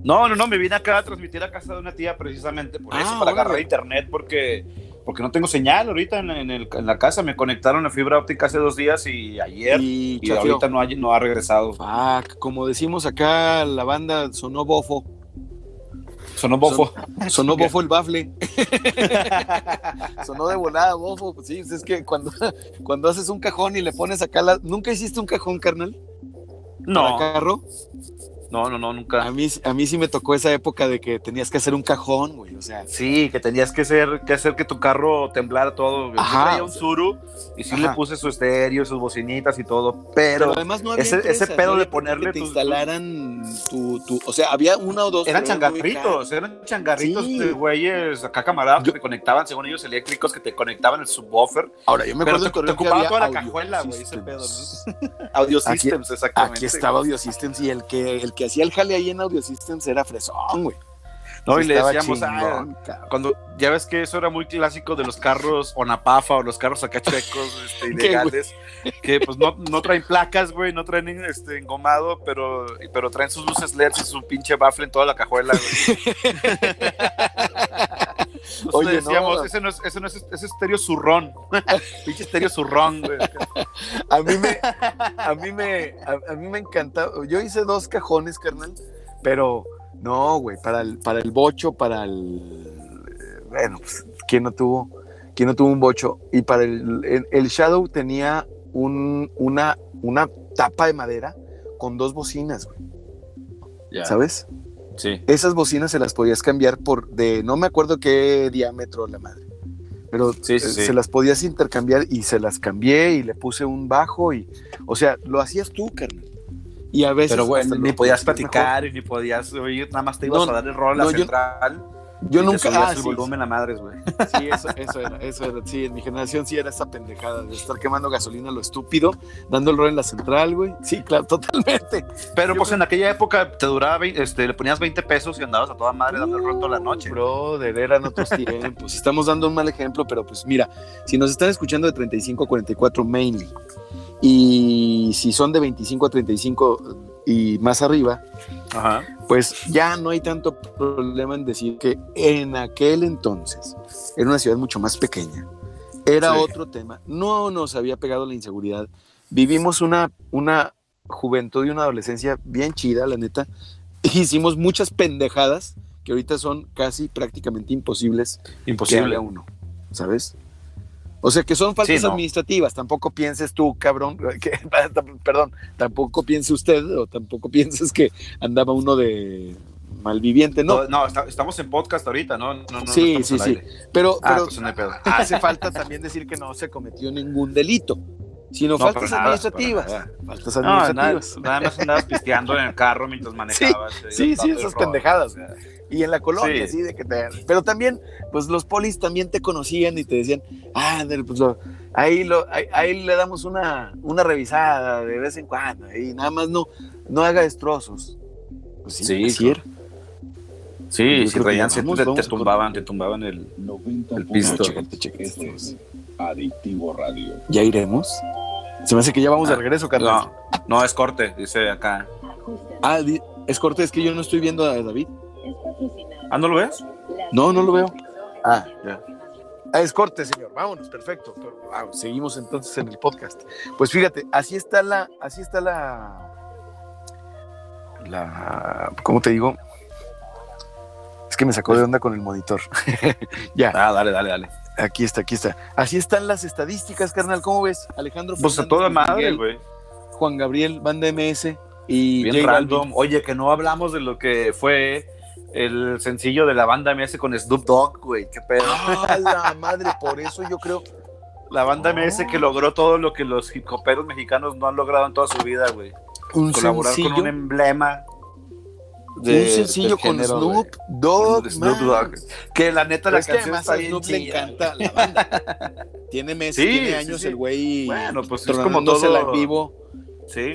No, no, no, me vine acá a transmitir a casa de una tía precisamente por Ah, eso, para órale. agarrar internet, porque, porque no tengo señal ahorita en, en el- en la casa. Me conectaron a fibra óptica hace dos días y ayer, y, ahorita no ha, no ha regresado. Fuck, como decimos acá, la banda sonó bofo. Sonó bofo. Sonó [laughs] bofo el bafle. [laughs] sonó de volada bofo. Pues sí, es que cuando, cuando haces un cajón y le pones acá la. ¿Nunca hiciste un cajón, carnal? No, ¿Para carro? No, No, no, nunca. A mí, a mí sí me tocó esa época de que tenías que hacer un cajón, güey. O sea, Sí, que tenías que hacer que, hacer que tu carro temblara todo. Yo Ajá, traía un Suru y sí ajá. le puse su estéreo, sus bocinitas y todo, pero, pero, además no había ese- pedo no de ponerle que te tus- instalaran tu, tu, o sea, había una o dos. eran pero changarritos, eran changarritos Sí. de güeyes acá camaradas que te conectaban, según ellos eléctricos, que te conectaban el subwoofer. Ahora, yo me Pero acuerdo te, Torreón te que ocupaba había toda la Audio cajuela, güey, ese pedo, ¿no? [laughs] Audio Aquí- Systems, exactamente. Aquí estaba Audio Systems y el que, el que hacía el jale ahí en Audio Systems era fresón, güey. No, y le decíamos, chingón, ah, cuando ya ves que eso era muy clásico de los carros Onapafa o los carros acá checos [laughs] este, ¿Qué, ilegales, que pues no, no traen placas, güey, no traen este, engomado, pero, pero traen sus luces LEDs y su pinche baffle en toda la cajuela, güey. [laughs] Oye, decíamos, no. ese no es, ese no es, ese es estéreo zurrón, [laughs] pinche estéreo zurrón, güey. A mí me, a mí me, a, a mí me encantaba. Yo hice dos cajones, carnal, pero no, güey, para el, para el bocho, para el, eh, bueno, pues, ¿quién no tuvo, quién no tuvo un bocho? Y para el, el, el Shadow tenía un, una, una tapa de madera con dos bocinas, güey, ¿sabes? Sí. Esas bocinas se las podías cambiar por, de, no me acuerdo qué diámetro la madre. Pero Sí, sí, eh, sí. se las podías intercambiar y se las cambié y le puse un bajo y, o sea, lo hacías tú, carnal. Y a veces. Pero, hasta ni podías mejor. platicar y ni podías oír, nada más te ibas No, a dar el rol a la no, yo- central. Yo y te nunca. Ah, el sí, volumen a madres, güey. sí, eso, eso era, eso era. Sí, en mi generación sí era esa pendejada de estar quemando gasolina a lo estúpido, dando el rol en la central, güey. Sí, claro, totalmente. Pero Yo pues en aquella época te duraba, este, le ponías 20 pesos y andabas a toda madre dando el rol toda la noche. Brother, eran otros tiempos. Estamos dando un mal ejemplo, pero pues mira, si nos están escuchando de 35 a 44 mainly, y si son de 25 a 35 y más arriba, Ajá. pues ya no hay tanto problema en decir que en aquel entonces era una ciudad mucho más pequeña. Era Sí. otro tema. No nos había pegado la inseguridad. Vivimos una, una juventud y una adolescencia bien chida, la neta. [laughs] Hicimos muchas pendejadas que ahorita son casi prácticamente imposibles que Imposible. haga uno, ¿sabes? O sea, que son faltas Sí, no. administrativas. Tampoco pienses tú, cabrón, [laughs] que, perdón, tampoco piense usted o tampoco pienses que andaba uno de malviviente, ¿no? No, no, está- estamos en podcast ahorita, ¿no? no, Sí, sí, sí. Pero, Ah, pero pues hace falta también decir que no se cometió ningún delito, sino No, faltas nada, administrativas. Faltas No, nada, administrativas. nada más andabas pisteando en el carro mientras manejabas. te sí, sí, esas rol. pendejadas. Y en la colonia, Sí. sí, de que te... Pero también, pues los polis también te conocían y te decían, ah, pues lo- ahí, lo, ahí, ahí le damos una, una revisada de vez en cuando y nada más no, no haga destrozos. Pues sí, Sí. Sí, si que reían, te, te tumbaban, te tumbaban el, 90 el pisto. Chécate, chécate. Este es Adictivo Radio. ¿Ya iremos? Se me hace que ya vamos de Ah, regreso, carnal. No, no, es corte, dice acá. Ah, es cortés que yo no estoy viendo a David. es. ¿Ah, no lo ves? No, no lo veo. Ah, ya. Ah, es corte, señor. Vámonos, perfecto. Pero, ah, seguimos entonces en el podcast. Pues fíjate, así está la, así está la, la, ¿cómo te digo? Es que me sacó de onda con el monitor. [laughs] ya, Ah, dale, dale, dale. Aquí está, aquí está. Así están las estadísticas, carnal. ¿Cómo ves? Alejandro. Pues a toda madre, güey. Juan Gabriel, Banda MS y Bien random. Oye, que no hablamos de lo que fue el sencillo de la banda MS con Snoop Dogg, güey. Qué pedo. ¡Ah, la madre! Por eso yo creo. La banda Oh. MS que logró todo lo que los hip hoperos mexicanos no han logrado en toda su vida, güey. Colaborar sencillo, con un emblema. Un sencillo con género, Snoop. Dogg. Snoop. Dogg. Que la neta la es que canción además está a bien Snoop le encanta la banda. Tiene [laughs] meses, Sí, tiene años sí. el güey. Bueno, pues es como todo- en vivo Sí.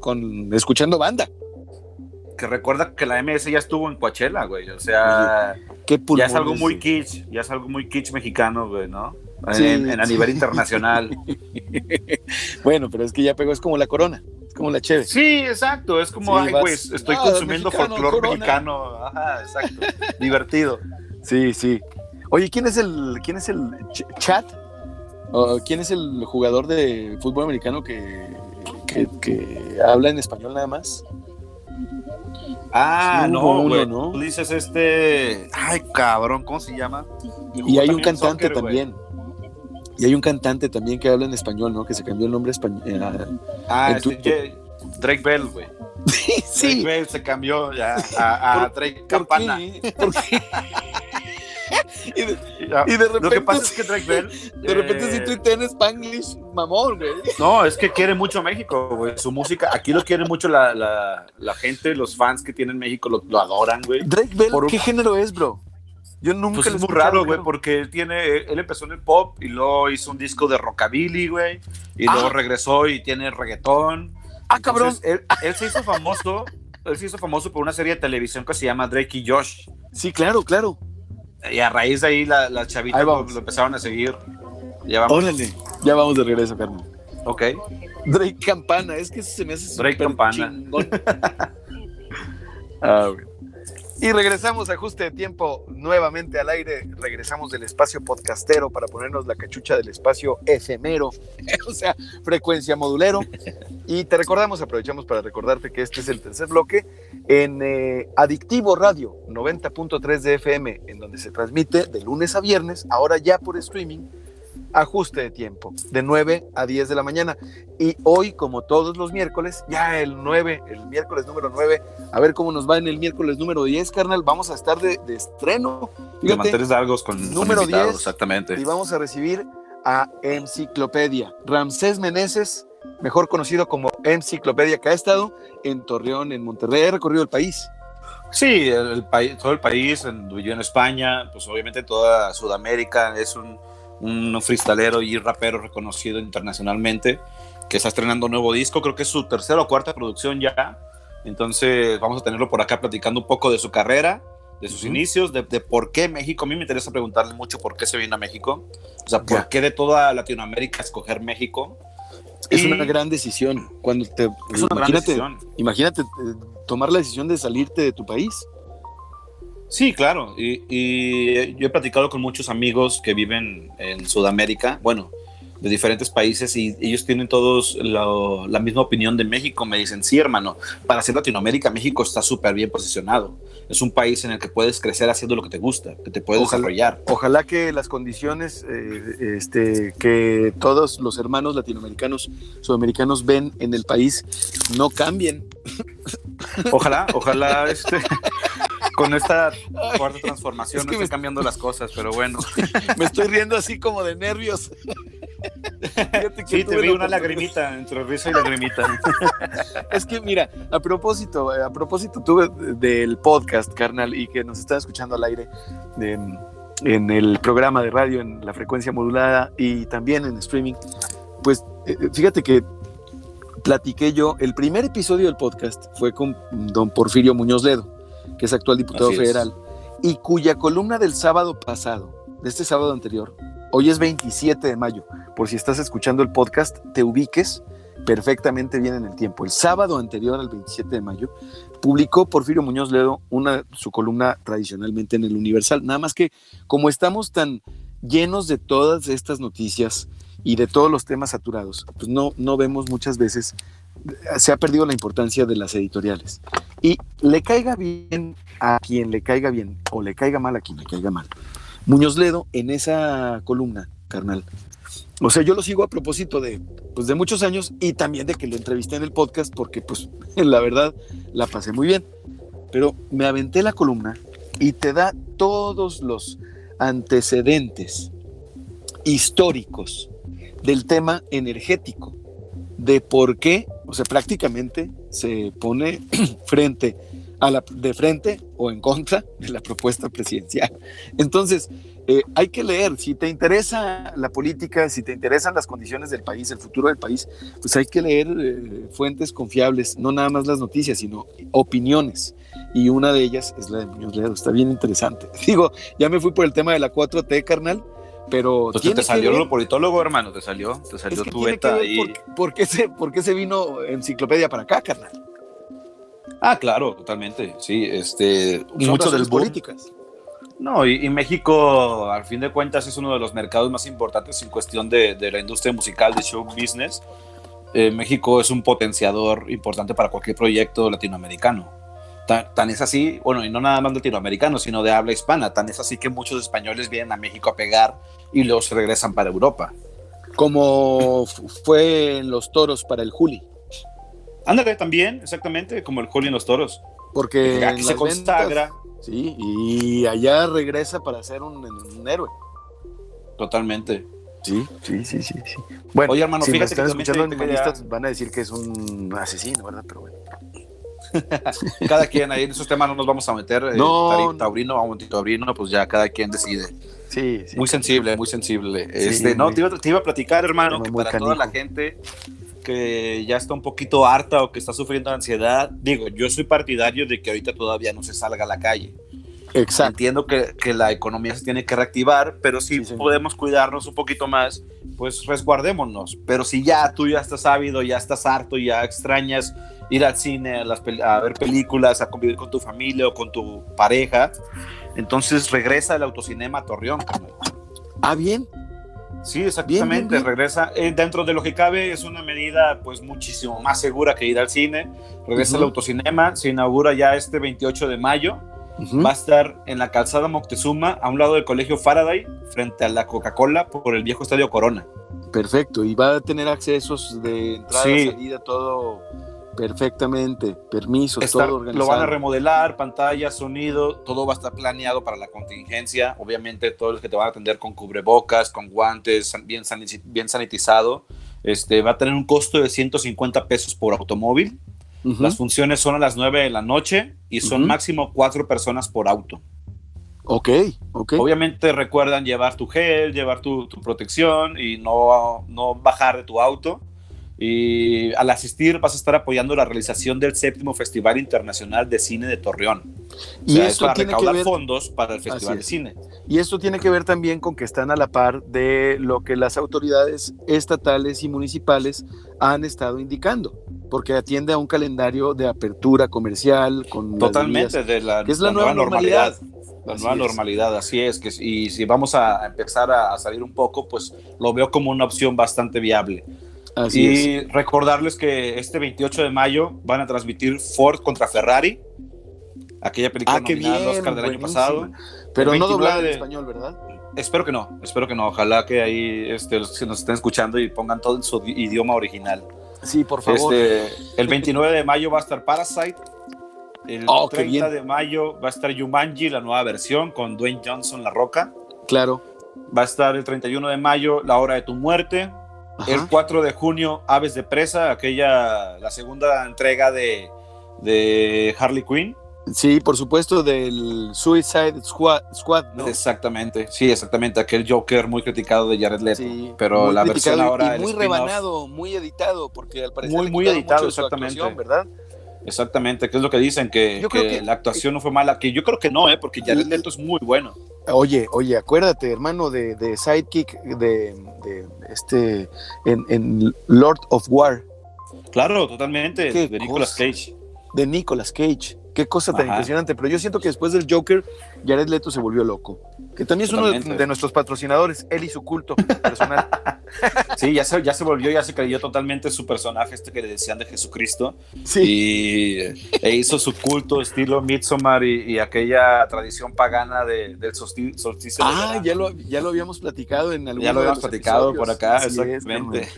con escuchando banda. Que recuerda que la MS ya estuvo en Coachella, güey. O sea, Qué ya es algo muy kitsch. Ya es algo muy kitsch mexicano, güey, ¿no? Sí, en, en- a nivel internacional. [laughs] Bueno, pero es que ya pegó, es como la corona, como la cheve. Sí, exacto. Es como, Sí, ay, güey, estoy Ah, consumiendo mexicano, folclore Corona. mexicano. Ajá, exacto. [laughs] Divertido. Sí, sí. Oye, ¿quién es el, quién es el ch- chat? ¿O ¿Quién es el jugador de fútbol americano que, que, que habla en español nada más? Ah, Sí, no, güey. ¿no? Tú dices este. Ay, cabrón, ¿cómo se llama? Y hay un cantante soccer, también. Y hay un cantante también que habla en español, ¿no? Que se cambió el nombre español. Ah, en este, Drake Bell, güey. sí. Drake Bell se cambió ya a, a ¿Por- Drake ¿Por Campana. qué? ¿Por qué? y, de, Ya. y de repente, Lo que pasa es que Drake Bell. de repente eh, sí tuitea en Spanglish, mamón, güey. No, es que quiere mucho México, güey. Su música, aquí lo quiere mucho la, la, la gente, los fans que tienen México lo, lo adoran, güey. Drake Bell, Por un- ¿qué género es, bro? Yo nunca Pues es muy raro, güey, porque él tiene, él empezó en el pop y luego hizo un disco de rockabilly, güey, y Ah. luego regresó y tiene reggaetón. Ah, cabrón. Entonces, él, él se hizo famoso, él se hizo famoso por una serie de televisión que se llama Drake y Josh. Sí, claro, claro. Y a raíz de ahí la- las Ahí chavitas lo, lo empezaron a seguir. Ya vamos. Órale. Ya vamos de regreso, Carmen. Ok. Drake Campana, es que se me hace Drake Campana. [laughs] Ah, güey. Y regresamos a ajuste de tiempo nuevamente al aire. Regresamos del espacio podcastero para ponernos la cachucha del espacio efemero, [laughs] o sea, frecuencia modulero. Y te recordamos, aprovechamos para recordarte que este es el tercer bloque en eh, Adictivo Radio 90.3 de FM, en donde se transmite de lunes a viernes, ahora ya por streaming, ajuste de tiempo, de 9 a 10 de la mañana. Y hoy, como todos los miércoles, ya el 9, el miércoles número 9, a ver cómo nos va en el miércoles número 10, carnal, vamos a estar de, de estreno. De manteles largos con, con número 10, exactamente. y vamos a recibir a Enciclopedia, Ramsés Meneses, mejor conocido como Enciclopedia, que ha estado en Torreón, en Monterrey, ha recorrido el país. Sí, el, el país, todo el país, en, vivió en España, pues obviamente toda Sudamérica, es un, un freestalero y rapero reconocido internacionalmente, que está estrenando un nuevo disco, creo que es su tercera o cuarta producción ya, entonces vamos a tenerlo por acá platicando un poco de su carrera, de sus inicios, de, de por qué México, a mí me interesa preguntarle mucho por qué se vino a México, o sea, por qué de toda Latinoamérica escoger México. Es Y una gran decisión. Cuando te, es una gran imagínate, decisión. imagínate eh, tomar la decisión de salirte de tu país. Sí, claro. Y, y yo he platicado con muchos amigos que viven en Sudamérica, bueno, de diferentes países, y ellos tienen todos la, la misma opinión de México. Me dicen, sí, hermano, para ser Latinoamérica, México está súper bien posicionado. Es un país en el que puedes crecer haciendo lo que te gusta, que te puedes Ojalá. desarrollar. Ojalá que las condiciones eh, este, que todos los hermanos latinoamericanos, sudamericanos ven en el país no cambien. Ojalá, ojalá este, con esta cuarta transformación Es no que me- cambiando las cosas, pero bueno. [laughs] Me estoy riendo así como de nervios. Fíjate que Sí, te vi una lagrimita, entre risa y lagrimita. [laughs] Es que mira, a propósito, eh, a propósito tuve del podcast, carnal, y que nos están escuchando al aire en, en el programa de radio, en la frecuencia modulada y también en streaming, pues eh, fíjate que platiqué yo, el primer episodio del podcast fue con don Porfirio Muñoz Ledo, que es actual diputado Así es. federal, y cuya columna del sábado pasado, de este sábado anterior, hoy es 27 de mayo, por si estás escuchando el podcast, te ubiques perfectamente bien en el tiempo. El sábado anterior al 27 de mayo publicó Porfirio Muñoz Ledo una, su columna tradicionalmente en el Universal. Nada más que como estamos tan llenos de todas estas noticias y de todos los temas saturados, pues no, no vemos muchas veces, se ha perdido la importancia de las editoriales. Y le caiga bien a quien le caiga bien o le caiga mal a quien le caiga mal. Muñoz Ledo en esa columna, carnal, o sea, yo lo sigo a propósito de, pues, de muchos años y también de que lo entrevisté en el podcast porque, pues, [laughs] la verdad, la pasé muy bien. Pero me aventé la columna y te da todos los antecedentes históricos del tema energético, de por qué, o sea, prácticamente se pone [clears throat] frente a la, de frente o en contra de la propuesta presidencial. Entonces, eh, hay que leer, si te interesa la política, si te interesan las condiciones del país, el futuro del país, pues hay que leer eh, fuentes confiables, no nada más las noticias, sino opiniones. Y una de ellas es la de Muñoz Ledo, está bien interesante. [laughs] Digo, ya me fui por el tema de la 4T, carnal, pero... Tiene te salió ver- lo politólogo, hermano, te salió, te es salió que tu beta ahí. por, por qué se, por qué se vino enciclopedia para acá, carnal. Ah, claro, totalmente, sí, este, mucho razones boom. políticas. No, y, y México, al fin de cuentas, es uno de los mercados más importantes en cuestión de, de la industria musical, de show business. Eh, México es un potenciador importante para cualquier proyecto latinoamericano. Tan, tan es así, bueno, y no nada más latinoamericano, sino de habla hispana. Tan es así que muchos españoles vienen a México a pegar y luego se regresan para Europa. Como fu- fue en los toros para el Juli. Ándale, también, exactamente, como el Julio en los toros. Porque Aquí en se consagra ventas- sí, y allá regresa para ser un, un héroe. totalmente. Sí, sí, sí, sí. sí. Bueno, Oye, hermano, si me fíjate que están también escuchando te quería- van a decir que es un asesino, ¿verdad? Pero bueno. [laughs] Cada quien ahí en esos temas no nos vamos a meter. eh, No, no. taurino o antitaurino, pues ya cada quien decide. Sí, sí. Muy sensible, muy sensible. Sí, este, no, muy- te iba, te iba a platicar, hermano, que para toda la gente que ya está un poquito harta o que está sufriendo ansiedad, digo, yo soy partidario de que ahorita todavía no se salga a la calle. Exacto. Entiendo que, que la economía se tiene que reactivar, pero si Sí, podemos cuidarnos un poquito más, pues resguardémonos. Pero si ya tú ya estás ávido, ya estás harto, ya extrañas ir al cine, a, las a ver películas, a convivir con tu familia o con tu pareja, entonces regresa al autocinema a Torreón. Ah, bien. Sí, exactamente, Bien, bien, bien. regresa. eh, dentro de lo que cabe es una medida pues muchísimo más segura que ir al cine. Regresa al Ujú. autocinema, se inaugura ya este 28 de mayo. Ujú. Va a estar en la calzada Moctezuma, a un lado del colegio Faraday, frente a la Coca-Cola, por el viejo estadio Corona. Perfecto. Y va a tener accesos de entrada, Sí. salida, todo perfectamente. Permisos, Está- todo organizado. lo van a remodelar, pantalla, sonido, todo va a estar planeado para la contingencia. Obviamente, todos los que te van a atender con cubrebocas, con guantes, bien sanitizado. Este, va a tener un costo de 150 pesos por automóvil. Las funciones son a las 9 de la noche y son máximo cuatro personas por auto. Ok, ok. Obviamente recuerdan llevar tu gel, llevar tu, tu protección y no, no bajar de tu auto. Y al asistir vas a estar apoyando la realización del séptimo Festival Internacional de Cine de Torreón. O Y sea, es esto para tiene que recaudar ver- fondos para el Festival de es. Cine. Y esto tiene que ver también con que están a la par de lo que las autoridades estatales y municipales han estado indicando, porque atiende a un calendario de apertura comercial con Totalmente, de la, que es la nueva normalidad. La Así nueva es. normalidad, así es. que Y si vamos a empezar a, a salir un poco, pues lo veo como una opción bastante viable. Así es. y recordarles que este 28 de mayo van a transmitir Ford contra Ferrari, aquella película Ah, nominada al bien, Oscar del año pasado. Pero no 29 doblada en de- español, ¿verdad? Espero que no, espero que no. Ojalá que ahí este, los que nos estén escuchando y pongan todo en su di- idioma original. Sí, por favor. Este, el 29 de mayo va a estar Parasite. El Oh, qué 30 bien. de mayo va a estar Jumanji, la nueva versión, con Dwayne Johnson, La Roca. Claro. Va a estar el 31 de mayo, La Hora de tu Muerte. Ajá. El 4 de junio, Aves de Presa, aquella, la segunda entrega de, de Harley Quinn. Sí, por supuesto, del Suicide Squad, Squad ¿no? Exactamente, sí, exactamente. Aquel Joker muy criticado de Jared Leto. Sí, pero la versión ahora. y muy rebanado, muy editado, porque al parecer Muy, muy editado, exactamente. ¿verdad? Exactamente, que es lo que dicen, que, Yo creo que que- la actuación no fue mala. Que yo creo que no, ¿eh? porque Jared Leto es muy bueno. Oye, oye, acuérdate, hermano, de, de Sidekick, de, de este, en, en Lord of War, Claro, totalmente. De Nicolas cosa. Cage. de Nicolas Cage. Qué cosa tan Ajá. impresionante. Pero yo siento que después del Joker, Jared Leto se volvió loco. Que también es uno de, de nuestros patrocinadores, él y su culto personal. [laughs] Sí, ya se, ya se volvió, ya se creyó totalmente su personaje, este que le decían de Jesucristo. Sí, Y e hizo su culto estilo Midsommar y, y aquella tradición pagana de- del solsti- solsticio. de ah, verano. ya lo, ya lo habíamos platicado en algún Ya lo habíamos platicado por acá, exactamente.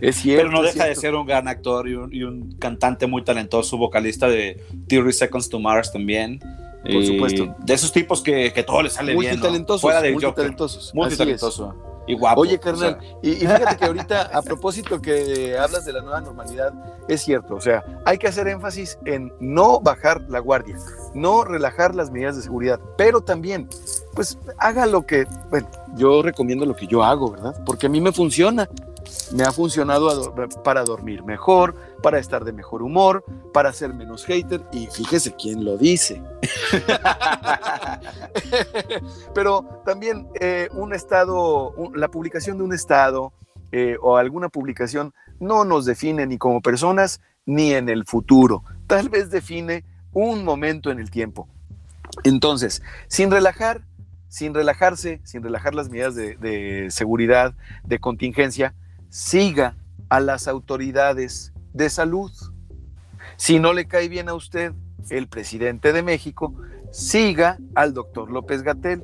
Es, cierto. [laughs] Pero no es deja de ser un gran actor y un, y un cantante muy talentoso, vocalista de 30 Seconds to Mars también. Por Y supuesto. De esos tipos que, que todo le sale bien. ¿no? Multitalentosos, Fuera del Joker. multitalentosos. así es. Multitalentoso. Y guapo. Oye, o carnal, sea, y, y fíjate que ahorita, a [laughs] propósito que hablas de la nueva normalidad, es cierto, o sea, hay que hacer énfasis en no bajar la guardia, no relajar las medidas de seguridad, pero también, pues, haga lo que, bueno, yo recomiendo lo que yo hago, ¿verdad? Porque a mí me funciona, me ha funcionado do- para dormir mejor, para estar de mejor humor, para ser menos hater, y fíjese quién lo dice. [laughs] Pero también eh, un estado, la publicación de un estado eh, o alguna publicación no nos define ni como personas ni en el futuro. Tal vez define un momento en el tiempo. Entonces, sin relajar, sin relajarse, sin relajar las medidas de seguridad, de contingencia, siga a las autoridades de salud. Si no le cae bien a usted el presidente de México, siga al doctor López Gatel.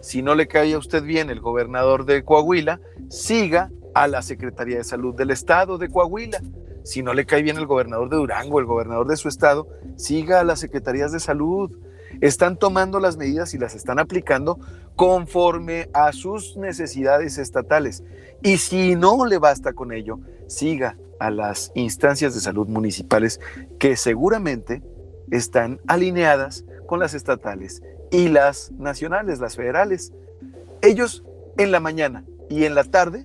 Si no le cae a usted bien el gobernador de Coahuila, siga a la Secretaría de Salud del Estado de Coahuila. si no le cae bien el gobernador de Durango, el gobernador de su estado, siga a las secretarías de salud. Están tomando las medidas y las están aplicando conforme a sus necesidades estatales. Y si no le basta con ello, siga a las instancias de salud municipales que seguramente están alineadas con las estatales y las nacionales, las federales. Ellos en la mañana y en la tarde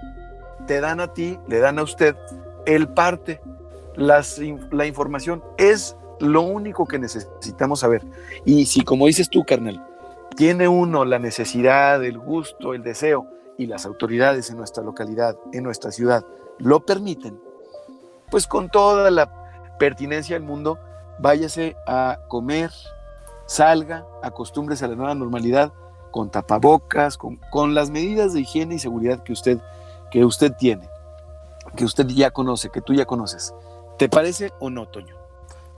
te dan a ti, le dan a usted el parte, la información. Es lo único que necesitamos saber. Y si, como dices tú, carnal, tiene uno la necesidad, el gusto, el deseo, y las autoridades en nuestra localidad, en nuestra ciudad, lo permiten, pues con toda la pertinencia del mundo, váyase a comer, salga, acostúmbrese a la nueva normalidad con tapabocas, con, con, las medidas de higiene y seguridad que usted, que usted tiene, que usted ya conoce, que tú ya conoces. ¿Te parece o no, Toño?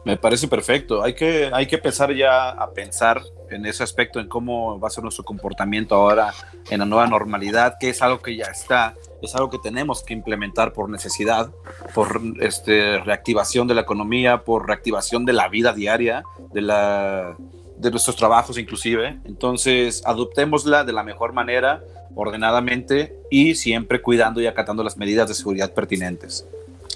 Me parece perfecto. Hay que, hay que empezar ya a pensar en ese aspecto, en cómo va a ser nuestro comportamiento ahora en la nueva normalidad, que es algo que ya está, es algo que tenemos que implementar por necesidad, por este, reactivación de la economía, por reactivación de la vida diaria, de, la, de nuestros trabajos inclusive. Entonces, adoptémosla de la mejor manera, ordenadamente y siempre cuidando y acatando las medidas de seguridad pertinentes.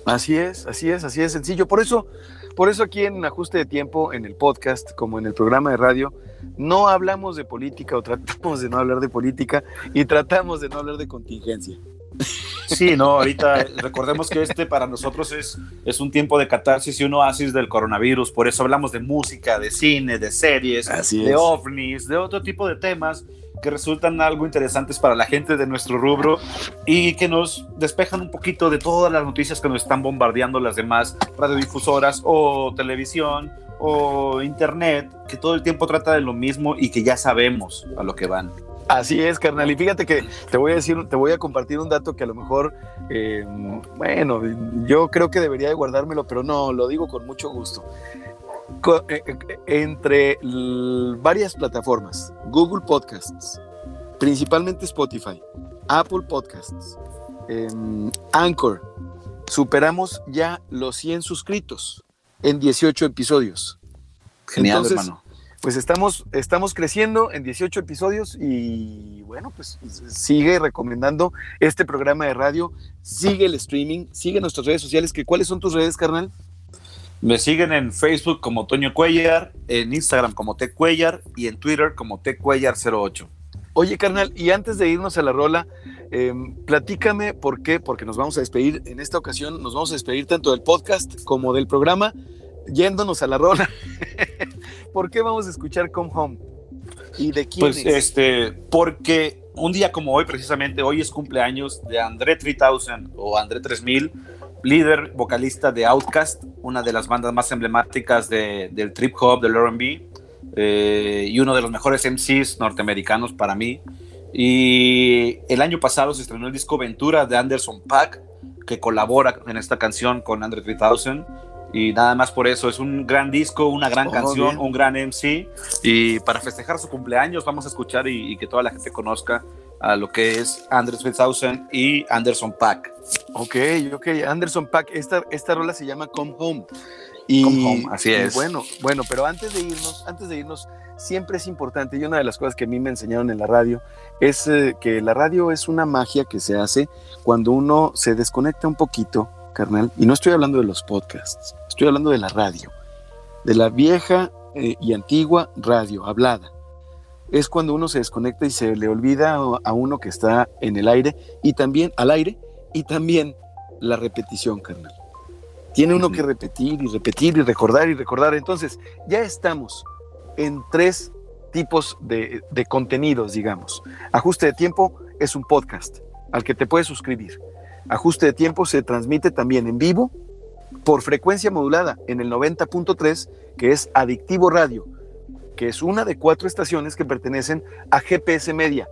Así es, así es, así es sencillo. Por eso por eso aquí en Ajuste de Tiempo, en el podcast, como en el programa de radio, no hablamos de política o tratamos de no hablar de política y tratamos de no hablar de contingencia. Sí, no, ahorita recordemos que este para nosotros es, es un tiempo de catarsis y un oasis del coronavirus, por eso hablamos de música, de cine, de series, de ovnis, de otro tipo de temas que resultan algo interesantes para la gente de nuestro rubro y que nos despejan un poquito de todas las noticias que nos están bombardeando las demás radiodifusoras o televisión o internet, que todo el tiempo trata de lo mismo y que ya sabemos a lo que van. Así es, carnal. Y fíjate que te voy a decir, te voy a compartir un dato que a lo mejor, eh, bueno, yo creo que debería de guardármelo, pero no, lo digo con mucho gusto. Eh, eh, entre varias plataformas, Google Podcasts, principalmente Spotify, Apple Podcasts, em, Anchor, superamos ya los 100 suscritos en 18 episodios. Genial, hermano. Pues estamos, estamos creciendo en 18 episodios y bueno, pues sigue recomendando este programa de radio, sigue el streaming, sigue nuestras redes sociales. Que, ¿Cuáles son tus redes, carnal? Me siguen en Facebook como Toño Cuellar, en Instagram como T Cuellar y en Twitter como T Cuellar 08. Oye, carnal, y antes de irnos a la rola, em, platícame por qué, porque nos vamos a despedir en esta ocasión, nos vamos a despedir tanto del podcast como del programa, yéndonos a la rola. [laughs] ¿Por qué vamos a escuchar Come Home? ¿Y de quién Pues este, porque un día como hoy, precisamente, hoy es cumpleaños de André 3000 o André 3000 líder vocalista de Outkast, una de las bandas más emblemáticas del trip hop, del RB, eh, y uno de los mejores MCs norteamericanos para mí. Y el año pasado se estrenó el disco Ventura de Anderson Pack, que colabora en esta canción con Andre 3000. Y nada más por eso, es un gran disco, una gran oh, canción, un gran MC. Y para festejar su cumpleaños vamos a escuchar y, y que toda la gente conozca a lo que es Andres 3000 y Anderson Pack. Ok, ok, Anderson Pack, esta, esta rola se llama Come Home. Y, Come Home, así es. bueno, bueno, pero antes de irnos, antes de irnos, siempre es importante, y una de las cosas que a mí me enseñaron en la radio, es eh, que la radio es una magia que se hace cuando uno se desconecta un poquito, carnal, y no estoy hablando de los podcasts, estoy hablando de la radio, de la vieja eh, y antigua radio hablada es cuando uno se desconecta y se le olvida a uno que está en el aire y también al aire y también la repetición, carnal. Tiene uno que repetir y repetir y recordar y recordar. Entonces, ya estamos en tres tipos de, de contenidos, digamos. Ajuste de tiempo es un podcast al que te puedes suscribir. Ajuste de tiempo se transmite también en vivo por frecuencia modulada en el 90.3, que es Adictivo Radio que es una de cuatro estaciones que pertenecen a GPS Media,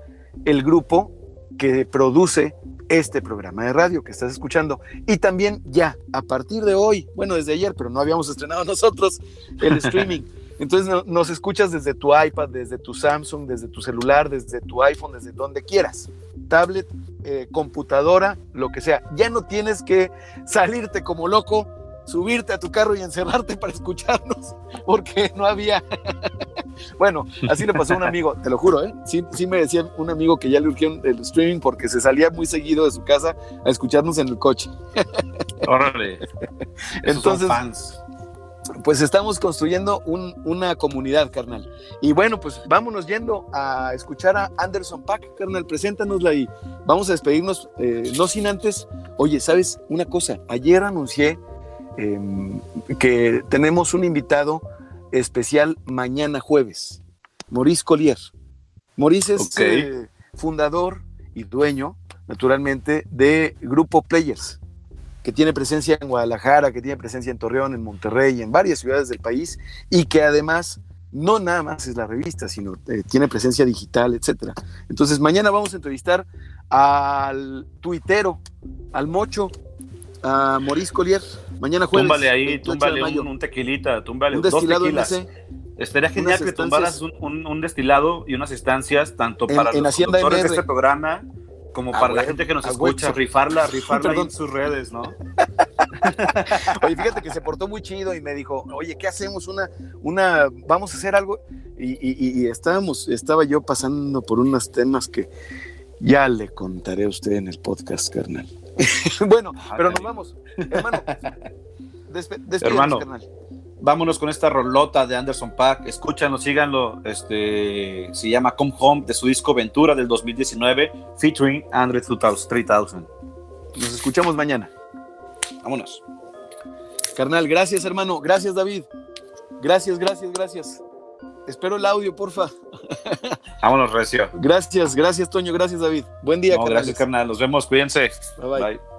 el grupo que produce este programa de radio que estás escuchando. Y también ya, a partir de hoy, bueno, desde ayer, pero no habíamos estrenado [laughs] nosotros el [laughs] streaming. Entonces nos escuchas desde tu iPad, desde tu Samsung, desde tu celular, desde tu iPhone, desde donde quieras. Tablet, eh, computadora, lo que sea. Ya no tienes que salirte como loco subirte a tu carro y encerrarte para escucharnos, [laughs] porque no había. [laughs] bueno, así le pasó a un amigo, te lo juro, ¿eh? Sí, sí me decía un amigo que ya le urgieron el streaming porque se salía muy seguido de su casa a escucharnos en el coche. Órale. Entonces, fans pues estamos construyendo una comunidad, carnal. Y bueno, pues vámonos yendo a escuchar a Anderson Pack, carnal, preséntanosla y vamos a despedirnos, eh, no sin antes, oye, ¿sabes una cosa? Ayer anuncié em, que tenemos un invitado especial mañana jueves, Maurice Collier. Maurice es eh, fundador y dueño, naturalmente, de Grupo Players que tiene presencia en Guadalajara, que tiene presencia en Torreón, en Monterrey, en varias ciudades del país, y que además no nada más es la revista, sino eh, tiene presencia digital, etcétera. Entonces, mañana vamos a entrevistar al tuitero, al mocho, a Maurice Collier. Mañana jueves. Túmbale ahí, túmbale un, tequilita, túmbale un dos tequilas. Estaría genial que tumbaras un, destilado y unas estancias, tanto para los productores de este programa como para la gente que nos escucha, rifarla, [laughs] rifarla en sus redes, ¿no? [laughs] oye, fíjate que se portó muy chido y me dijo, oye, ¿qué hacemos? Una, una, vamos a hacer algo. Y, estábamos, estaba yo pasando por unos temas que ya le contaré a usted en el podcast, carnal. [laughs] bueno, pero nos vamos. Hermano, Hermano. carnal vámonos con esta rolota de Anderson Pack. Escúchanlo, síganlo. Este, se llama Come Home de su disco Ventura del 2019, featuring Andre 3000. Nos escuchamos mañana. Vámonos. Carnal, gracias, hermano. Gracias, David. Gracias, gracias, gracias. Espero el audio, porfa. [laughs] Vámonos, Recio. Gracias, gracias, Toño. Gracias, David. Buen día, Gracias, carnal. Nos vemos. Cuídense. bye. bye.